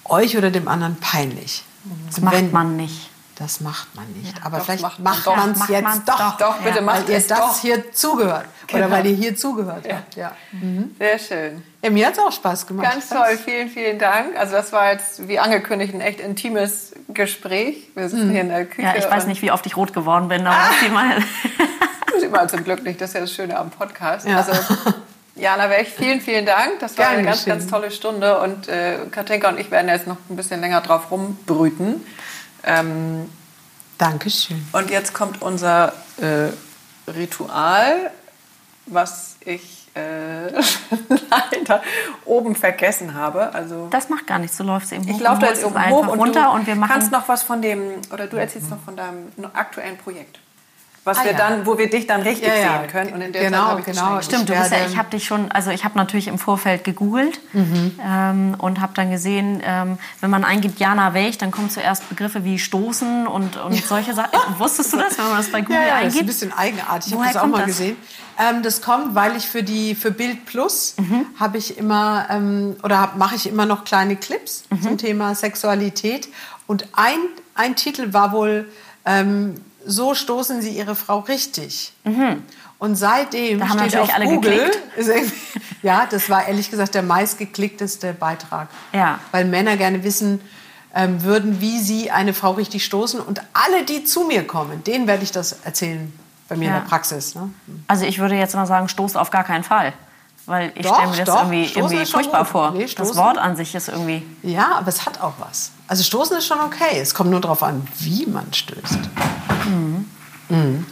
euch oder dem anderen peinlich. Das macht man nicht. Das macht man nicht. Ja, Aber vielleicht macht, man es jetzt doch. Doch, doch bitte ja. macht weil ihr das doch. hier zugehört. Genau. Oder weil ihr hier zugehört ja. habt. Ja. Mhm. Sehr schön. Ja, mir hat es auch Spaß gemacht. Ganz toll. Vielen, vielen Dank. Also das war jetzt, wie angekündigt, ein echt intimes Gespräch. Wir sitzen mhm. hier in der Küche. Ja, ich weiß nicht, wie oft ich rot geworden bin, aber ah. mal sieht man zum Glück nicht. Das ist ja das Schöne am Podcast. Ja. Also, Jana Welch, vielen, vielen Dank. Das war Gern eine ganz, geschehen. ganz tolle Stunde. Und äh, Katinka und ich werden jetzt noch ein bisschen länger drauf rumbrüten. Ähm, Dankeschön. Und jetzt kommt unser äh, Ritual, was ich äh, leider oben vergessen habe. Also das macht gar nichts. Du läufst eben hoch. Ich laufe da jetzt oben hoch und runter und wir machen. Kannst noch was von dem oder du erzählst noch von deinem aktuellen Projekt was ah, wir ja. dann, wo wir dich dann richtig ja, ja. sehen können. Und in der genau, Zeit genau. Stimmt, du bist ja, ich habe dich schon, also ich habe natürlich im Vorfeld gegoogelt mhm. ähm, und habe dann gesehen, ähm, wenn man eingibt Jana Welch, dann kommen zuerst Begriffe wie Stoßen und, und solche Sachen. Wusstest du das, wenn man das bei Google ja, eingibt? Das ist ein bisschen eigenartig. Ich habe das auch mal das? gesehen. Ähm, das kommt, weil ich für die für Bild Plus mhm. habe ich immer ähm, oder mache ich immer noch kleine Clips mhm. zum Thema Sexualität und ein ein Titel war wohl ähm, so stoßen sie ihre Frau richtig. Mhm. Und seitdem da haben steht auf alle Google, ja, das war ehrlich gesagt der meistgeklickteste Beitrag. Ja. Weil Männer gerne wissen ähm, würden, wie sie eine Frau richtig stoßen. Und alle, die zu mir kommen, denen werde ich das erzählen bei mir ja. in der Praxis. Ne? Also ich würde jetzt mal sagen, stoß auf gar keinen Fall. Weil ich stelle mir das doch. irgendwie, irgendwie furchtbar gut. vor. Nee, das Wort an sich ist irgendwie. Ja, aber es hat auch was. Also stoßen ist schon okay. Es kommt nur darauf an, wie man stößt. Mhm. Mhm.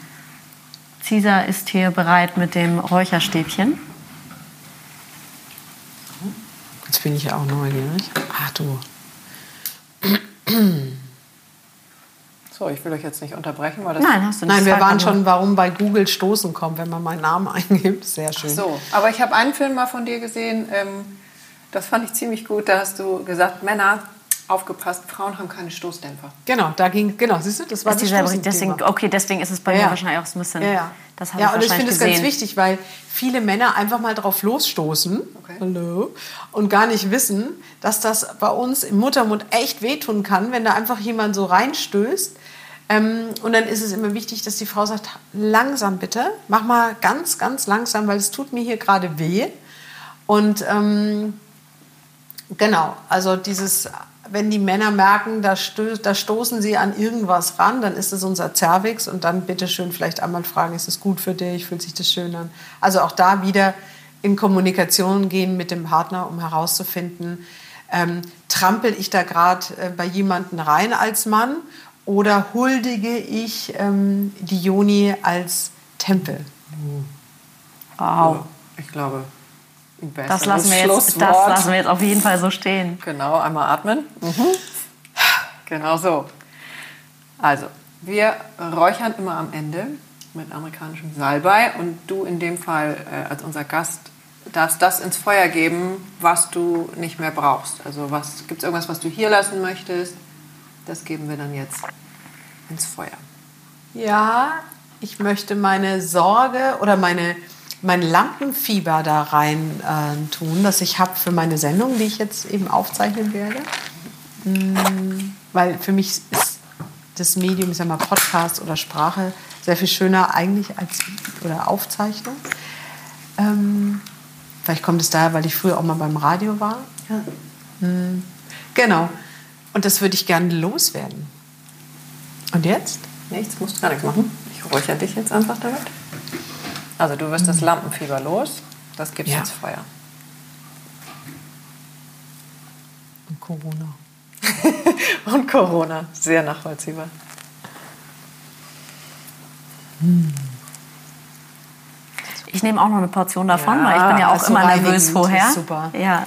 Caesar ist hier bereit mit dem Räucherstäbchen. Jetzt bin ich ja auch neugierig. Ach du. So, ich will euch jetzt nicht unterbrechen, weil das Nein, hast du nicht. Nein, wir waren schon, warum bei Google Stoßen kommt, wenn man meinen Namen eingibt. Sehr schön. Ach so, aber ich habe einen Film mal von dir gesehen, ähm, das fand ich ziemlich gut. Da hast du gesagt, Männer aufgepasst, Frauen haben keine Stoßdämpfer. Genau, da ging, genau, siehst du, das war das das deswegen, Okay, deswegen ist es bei ja. mir wahrscheinlich auch so ein bisschen. Ja, ja. Das ja, ich und ich finde es ganz wichtig, weil viele Männer einfach mal drauf losstoßen okay. Hallo, und gar nicht wissen, dass das bei uns im Muttermund echt wehtun kann, wenn da einfach jemand so reinstößt. Ähm, und dann ist es immer wichtig, dass die Frau sagt, langsam bitte, mach mal ganz, ganz langsam, weil es tut mir hier gerade weh. Und ähm, genau, also dieses wenn die Männer merken, da, stöß, da, stoßen sie an irgendwas ran, dann ist es unser Zervix und dann bitte schön vielleicht einmal fragen, ist es gut für dich, fühlt sich das schön an? Also auch da wieder in Kommunikation gehen mit dem Partner, um herauszufinden, ähm, trampel ich da gerade äh, bei jemandem rein als Mann oder huldige ich ähm, die Joni als Tempel? Wow. Ich glaube, das lassen, wir jetzt, das lassen wir jetzt auf jeden Fall so stehen. Genau, einmal atmen. Mhm. Genau so. Also, wir räuchern immer am Ende mit amerikanischem Salbei und du in dem Fall äh, als unser Gast darfst das ins Feuer geben, was du nicht mehr brauchst. Also was gibt es irgendwas, was du hier lassen möchtest? Das geben wir dann jetzt ins Feuer. Ja, ich möchte meine Sorge oder meine mein Lampenfieber da rein äh, tun, das ich habe für meine Sendung, die ich jetzt eben aufzeichnen werde. Mhm. Weil für mich ist das Medium, ich sag mal Podcast oder Sprache, sehr viel schöner eigentlich als oder Aufzeichnung. Ähm, vielleicht kommt es daher, weil ich früher auch mal beim Radio war. Ja. Mhm. Genau. Und das würde ich gerne loswerden. Und jetzt? Nichts, musst du gar nichts machen. Ich räuchere dich jetzt einfach damit. Also du wirst das mhm. Lampenfieber los. Das gibt ja. ins Feuer. Und Corona. Und Corona. Sehr nachvollziehbar. Ich nehme auch noch eine Portion davon, ja, weil ich bin ja auch also immer nervös vorher. Super. Ja.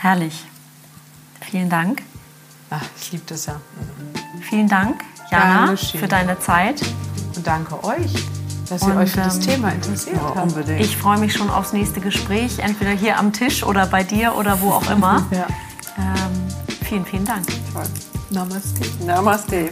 Herrlich. Vielen Dank. Ach, ich liebe das ja. Vielen Dank, Jana, für deine Zeit. Und danke euch dass ihr und, euch für das ähm, Thema interessiert ja, Unbedingt. Ich freue mich schon aufs nächste Gespräch, entweder hier am Tisch oder bei dir oder wo auch immer. ja. ähm, vielen, vielen Dank. Namaste. Namaste.